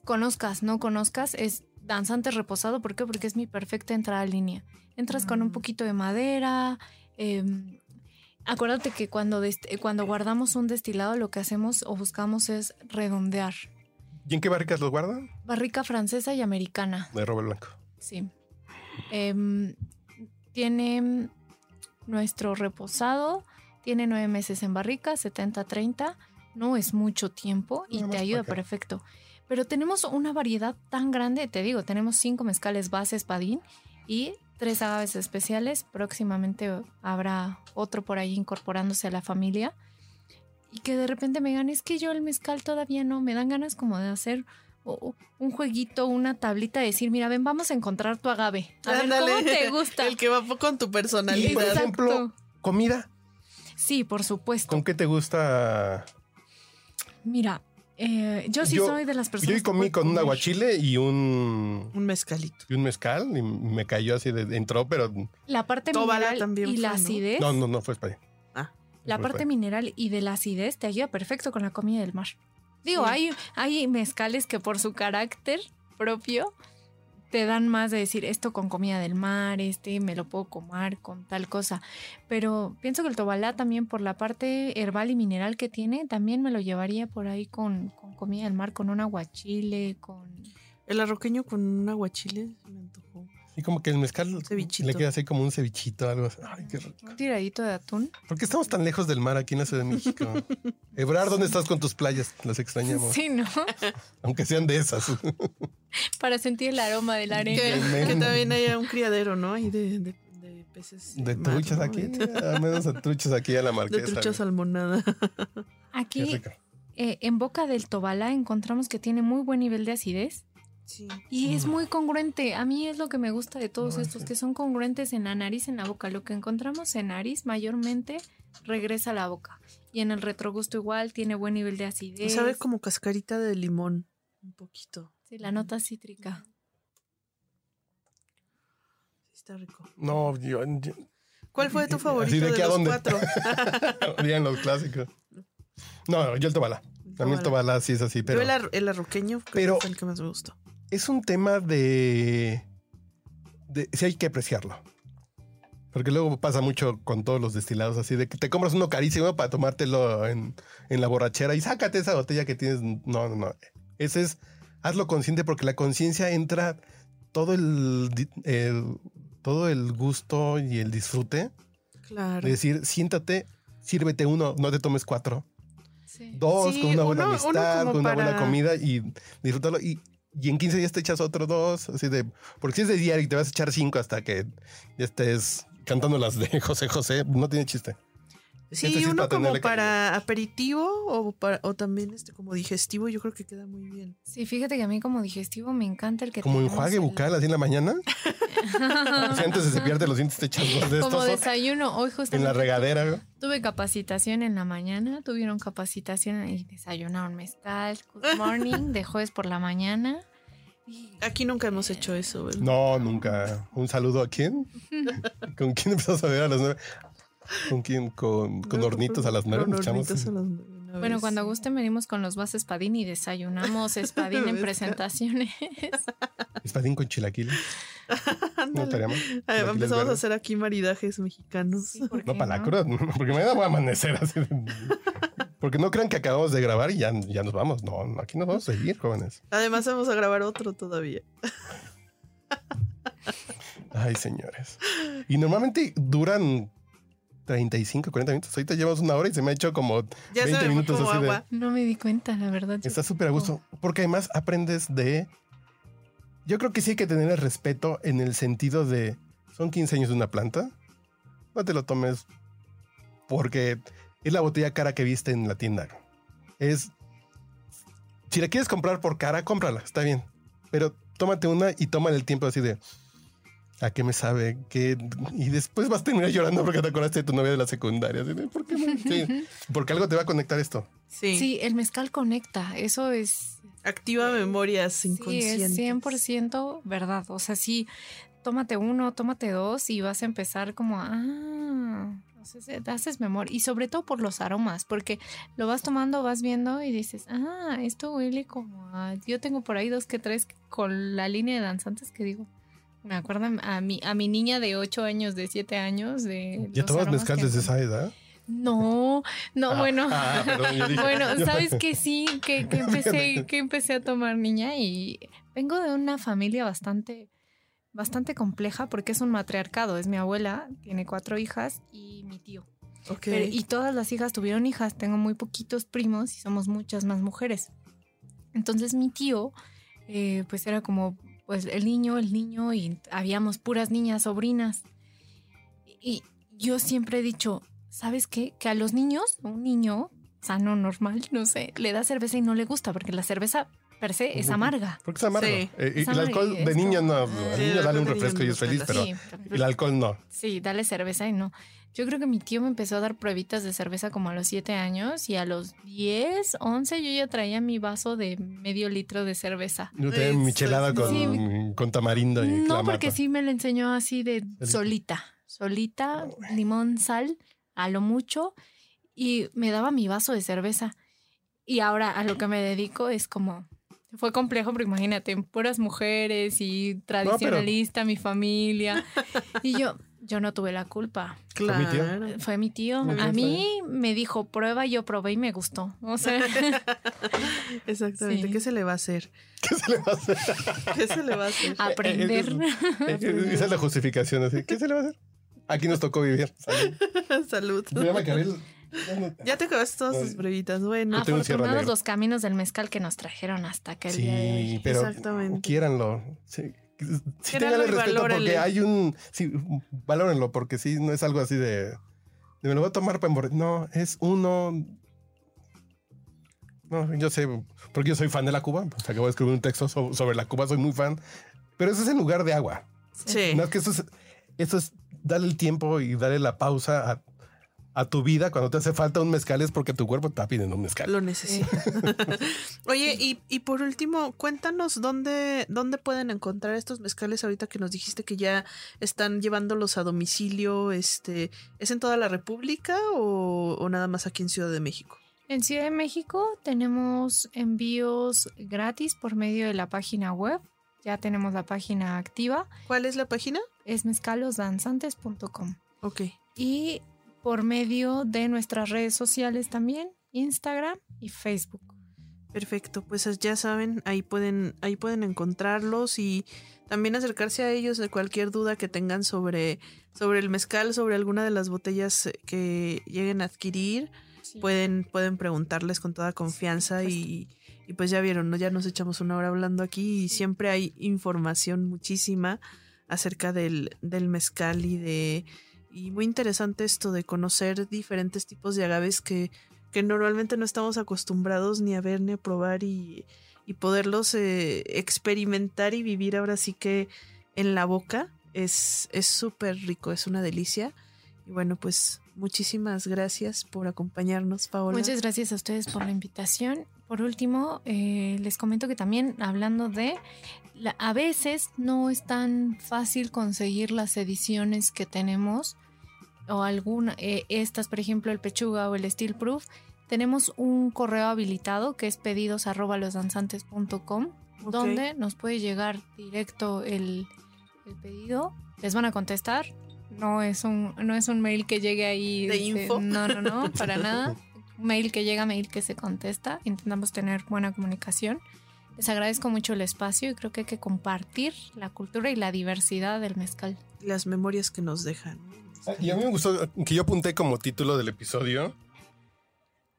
conozcas, no conozcas, es danzante reposado. ¿Por qué? Porque es mi perfecta entrada a línea. Entras con un Mm. poquito de madera. em, acuérdate que cuando, eh, cuando guardamos un destilado, lo que hacemos o buscamos es redondear. ¿Y en qué barricas los guardan? Barrica francesa y americana. De roble blanco. Sí. Em, tiene nuestro reposado, tiene nueve meses en barrica, 70-30. No es mucho tiempo y te ayuda perfecto. Pero tenemos una variedad tan grande, te digo, tenemos cinco mezcales base espadín y tres agaves especiales. Próximamente habrá otro por ahí incorporándose a la familia. Y que de repente me digan, es que yo el mezcal todavía no, me dan ganas como de hacer un jueguito, una tablita, de decir, mira, ven, vamos a encontrar tu agave. A ver. ¿cómo te gusta? El que va con tu Y, personalidad. por Exacto. ejemplo, comida. Sí, por supuesto. ¿Con qué te gusta? Mira, eh, yo sí Yo- soy de las personas. Yo que comí con un aguachile y un, Un mezcalito. y un mezcal y me cayó así de entró, pero La parte mineral también y la acidez. no, no, no fue espadín. Ah. La Fue parte mineral y de la acidez te ayuda perfecto con la comida del mar. Digo, Sí. hay, hay mezcales que por su carácter propio te dan más de decir esto con comida del mar, este me lo puedo comer con tal cosa. Pero pienso que el tobalá también por la parte herbal y mineral que tiene, también me lo llevaría por ahí con, con comida del mar, con un aguachile, con... El arroqueño con un aguachile me antojó. Y como que el mezcal Cevichito. le queda así como un cevichito, algo así. Ay, qué rico. Un tiradito de atún. ¿Por qué estamos tan lejos del mar aquí en la Ciudad de México? Ebrar, ¿dónde estás con tus playas? Las extrañamos. Sí, ¿no? Aunque sean de esas. Para sentir el aroma de la arena. Que, también haya un criadero, ¿no? Ahí de, de, de peces. De mar, truchas ¿no? aquí. De, Al menos de truchas aquí a la de marquesa. trucha güey. salmonada. Aquí eh, en boca del Tobalá encontramos que tiene muy buen nivel de acidez Sí. y es muy congruente. A mí es lo que me gusta de todos No, estos, sí. que son congruentes en la nariz, en la boca. Lo que encontramos en nariz mayormente regresa a la boca. Y en el retrogusto igual tiene buen nivel de acidez. Sabe como cascarita de limón. Un poquito. Sí, la nota cítrica. Sí, está rico. No, yo, yo- ¿Cuál fue tu favorito de de, que a los dónde. cuatro? Bien, los clásicos. No, yo el Tobala. A mí el Tobala sí es así, pero Yo el, ar- el arroqueño creo pero- que fue el que más me gustó. es un tema de, de... Sí hay que apreciarlo. Porque luego pasa mucho con todos los destilados así de que te compras uno carísimo para tomártelo en, en la borrachera y sácate esa botella que tienes. No, no, no. Ese es... Hazlo consciente porque la conciencia entra todo el, el- todo el gusto y el disfrute Claro. de decir, siéntate, sírvete uno, no te tomes cuatro. Sí. dos, Sí, con una buena uno- amistad, con una buena comida y disfrutarlo. Y, y en 15 días te echas otros dos, así de. Porque si es de diario y te vas a echar cinco hasta que ya estés cantando las de José José, no tiene chiste. Sí, Este uno para como para aperitivo o, para, o también este como digestivo, yo creo que queda muy bien. Sí, fíjate que a mí como digestivo me encanta el que Como enjuague el- bucal así en la mañana. Si antes de cepillarte los dientes te echas dos de Como estos desayuno. Hoy en justamente la regadera. tuve capacitación en la mañana, tuvieron capacitación y desayunaron mezcal, good morning, de jueves por la mañana. Y Aquí nunca hemos hecho eso, ¿verdad? No, nunca. Un saludo a quién. ¿Con quién empezamos a ver a las nueve? ¿Con quién? Con, con hornitos a las nueve. con echamos- hornitos a las nueve, una Bueno, cuando gusten venimos con los vas espadín y desayunamos espadín en presentaciones. Espadín con chilaquiles. No Ándale. estaría mal. Chilaquiles empezamos a hacer aquí maridajes mexicanos. Sí, ¿por No, para la cruda, porque mañana voy a amanecer así. de- Porque no crean que acabamos de grabar y ya, ya nos vamos. No, no, aquí nos vamos a seguir, jóvenes. Además vamos a grabar otro todavía. Ay, señores. Y normalmente duran 35, 40 minutos. Ahorita llevamos una hora y se me ha hecho como Ya 20 se me fue minutos como así de-. No me di cuenta, la verdad. yo- Está súper a gusto. Porque además aprendes de. Yo creo que sí hay que tener el respeto en el sentido de. Son 15 años de una planta. No te lo tomes porque es la botella cara que viste en la tienda. Es. Si la quieres comprar por cara, cómprala, está bien. Pero tómate una y tómale el tiempo así de. ¿A qué me sabe? ¿Qué? Y después vas a terminar llorando porque te acordaste de tu novia de la secundaria. ¿Por qué no? Sí, porque algo te va a conectar esto. Sí. Sí, el mezcal conecta, eso es Activa memorias Sí, inconscientes. es 100% verdad. O sea, sí, tómate uno, tómate dos y vas a empezar como, ah, te haces memoria. Y sobre todo por los aromas, porque lo vas tomando, vas viendo y dices, ah, esto huele como a... Yo tengo por ahí dos que tres con la línea de danzantes que digo. Me acuerdo a mi, a mi niña de 8 años, de 7 años, de... ¿Ya aromas mezcal desde esa edad? No, no, Ah, bueno. ah, perdón, yo dije- Bueno, yo- sabes que sí, que, que empecé, que empecé a tomar niña y vengo de una familia bastante, bastante compleja porque es un matriarcado. Es mi abuela, tiene cuatro hijas y mi tío. Ok. Pero- y todas las hijas tuvieron hijas. Tengo muy poquitos primos y somos muchas más mujeres. Entonces mi tío, eh, pues era como, pues el niño, el niño y habíamos puras niñas, sobrinas. Y yo siempre he dicho, ¿sabes qué? Que a los niños, a un niño sano, normal, no sé, le da cerveza y no le gusta porque la cerveza per se es amarga. Porque es amargo. Sí. Eh, y Es el alcohol de como- no. Al niño dale un refresco y es feliz, pero Sí, el alcohol no. Sí, dale cerveza y no. Yo creo que mi tío me empezó a dar pruebitas de cerveza como a los 7 años y a los 10, 11 yo ya traía mi vaso de medio litro de cerveza. Yo tenía Sí, michelada con, sí. con tamarindo y No, clamato. porque sí me la enseñó así de Solita. solita. Solita, limón, sal, a lo mucho. Y me daba mi vaso de cerveza. Y ahora a lo que me dedico es como... Fue complejo, pero imagínate, puras mujeres y tradicionalista, mi familia. Y yo, yo no tuve la culpa. mi tío? Claro. Fue mi tío. Muy bien, A está mí me dijo, prueba, yo probé y me gustó. O sea, Exactamente. Sí. ¿Qué se le va a hacer? ¿Qué se le va a hacer? ¿Qué se le va a hacer? aprender. Eh, Esa es la justificación. Así. ¿Qué se le va a hacer? Aquí nos tocó vivir. Salud. Salud. Ya me acabé el- Ya te acabaste todas tus brevitas. Bueno, Afortunados los caminos del mezcal que nos trajeron hasta que el día de. Sí, pero Exactamente. quiéranlo. Sí. Sí, tengan el respeto porque hay un... Sí, valórenlo porque sí, no es algo así de... de me lo voy a tomar para emborrachar. No, es uno... No, yo sé, porque yo soy fan de la Cuba. Pues acabo de escribir un texto so- sobre la Cuba, soy muy fan. Pero eso es en lugar de agua. sí. No, es que eso es, eso es darle el tiempo y darle la pausa a, a tu vida cuando te hace falta un mezcal es porque tu cuerpo está pidiendo un mezcal. Lo necesita. Oye, y, y por último, cuéntanos dónde, dónde pueden encontrar estos mezcales ahorita que nos dijiste que ya están llevándolos a domicilio. Este, ¿Es en toda la República o, o nada más aquí en Ciudad de México? En Ciudad de México tenemos envíos gratis por medio de la página web. Ya tenemos la página activa. ¿Cuál es la página? Es mezcalosdanzantes.com. Ok. Y por medio de nuestras redes sociales también, Instagram y Facebook. Perfecto, pues ya saben, ahí pueden, ahí pueden encontrarlos y también acercarse a ellos de cualquier duda que tengan sobre, sobre el mezcal, sobre alguna de las botellas que lleguen a adquirir. Pueden, pueden preguntarles con toda confianza y, y pues ya vieron, ¿no? ya nos echamos una hora hablando aquí y siempre hay información muchísima acerca del, del mezcal y de y muy interesante esto de conocer diferentes tipos de agaves que, que normalmente no estamos acostumbrados ni a ver ni a probar y, y poderlos eh, experimentar y vivir ahora sí que en la boca es súper rico, es una delicia. Y bueno, pues muchísimas gracias por acompañarnos, Paola. Muchas gracias a ustedes por la invitación. Por último, eh, les comento que también hablando de, a veces no es tan fácil conseguir las ediciones que tenemos o alguna, eh, estas, por ejemplo, el pechuga o el steel proof. Tenemos un correo habilitado que es pedidos arroba losdanzantes.com donde nos puede llegar directo el, el pedido. Les van a contestar, no es un, no es un mail que llegue ahí. De info. No, no, no, para nada. Mail que llega, mail que se contesta. Intentamos tener buena comunicación. Les agradezco mucho el espacio y creo que hay que compartir la cultura y la diversidad del mezcal. Las memorias que nos dejan. Y a mí me gustó que yo apunté como título del episodio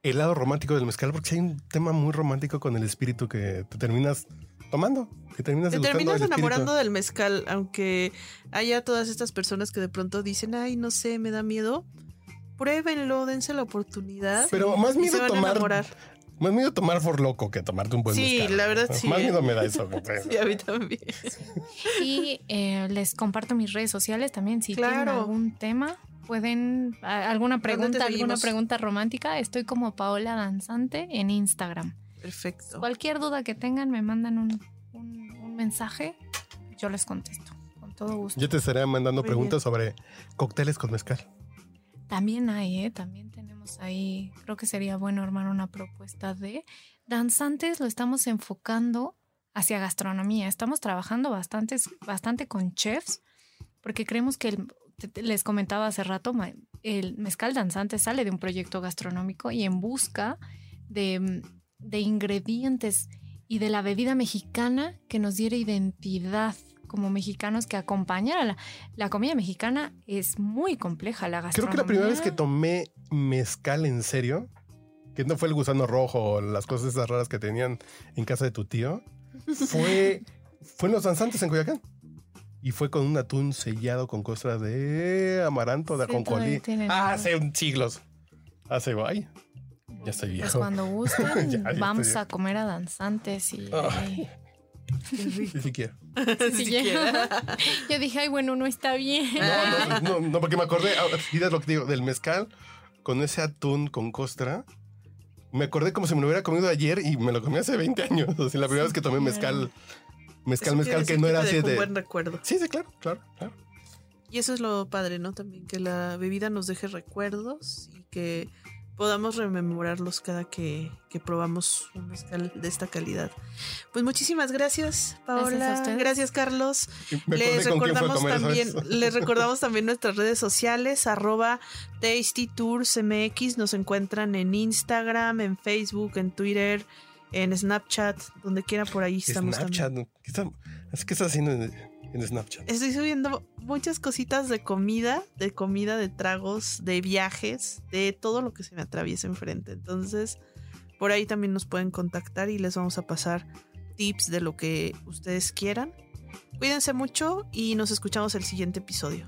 el lado romántico del mezcal, porque hay un tema muy romántico con el espíritu que te terminas tomando, que terminas Te terminas enamorando del mezcal, aunque haya todas estas personas que de pronto dicen, ay, no sé, me da miedo. Pruébenlo, dense la oportunidad. Pero más miedo tomar. Más miedo tomar por loco que tomarte un buen sí, Sí, la verdad sí. Más miedo me da eso. sí, a mí también. Y eh, les comparto mis redes sociales también. Si tienen algún tema, pueden. alguna pregunta, alguna pregunta romántica. Estoy como Paola Danzante en Instagram. Perfecto. Cualquier duda que tengan, me mandan un, mensaje, yo les contesto. Con todo gusto. Yo te estaré mandando preguntas sobre cócteles con mezcal. También hay, ¿eh? También tenemos ahí, creo que sería bueno armar una propuesta de danzantes, lo estamos enfocando hacia gastronomía. Estamos trabajando bastante, bastante con chefs, porque creemos que les comentaba hace rato, el mezcal danzante sale de un proyecto gastronómico y en busca de de ingredientes y de la bebida mexicana que nos diera identidad como mexicanos que acompañara la, la comida mexicana es muy compleja la gastronomía. Creo que la primera vez que tomé mezcal en serio, que no fue el gusano rojo o las cosas esas raras que tenían en casa de tu tío, fue, fue en los danzantes en Coyacán. Y fue con un atún sellado con costra de amaranto, de ajonjolí. hace siglos. Hace, ay, ya estoy viejo. Pues cuando gusten, vamos a comer a danzantes y. Sí, sí quiero. Sí, Yo dije, ay, bueno, no está bien. No, no, no, porque me acordé, de lo que digo, del mezcal, con ese atún con costra. Me acordé como si me lo hubiera comido ayer y me lo comí hace 20 años. O sea, la primera vez que tomé mezcal, mezcal, mezcal, que no era así de. Un buen recuerdo. Sí, sí, claro, claro, claro. Y eso es lo padre, ¿no? También que la bebida nos deje recuerdos y que podamos rememorarlos cada que, probamos un mezcal de esta calidad. Pues muchísimas gracias, Paola. Gracias, Carlos. Les recordamos también, les recordamos también nuestras redes sociales, arroba Tasty Tours MX. Nos encuentran en Instagram, en Facebook, en Twitter, en Snapchat, donde quiera por ahí estamos. Snapchat, ¿qué, ¿qué estás haciendo en Snapchat? Estoy subiendo muchas cositas de comida, de comida, de tragos, de viajes, de todo lo que se me atraviesa enfrente. Entonces, por ahí también nos pueden contactar y les vamos a pasar tips de lo que ustedes quieran. Cuídense mucho y nos escuchamos el siguiente episodio.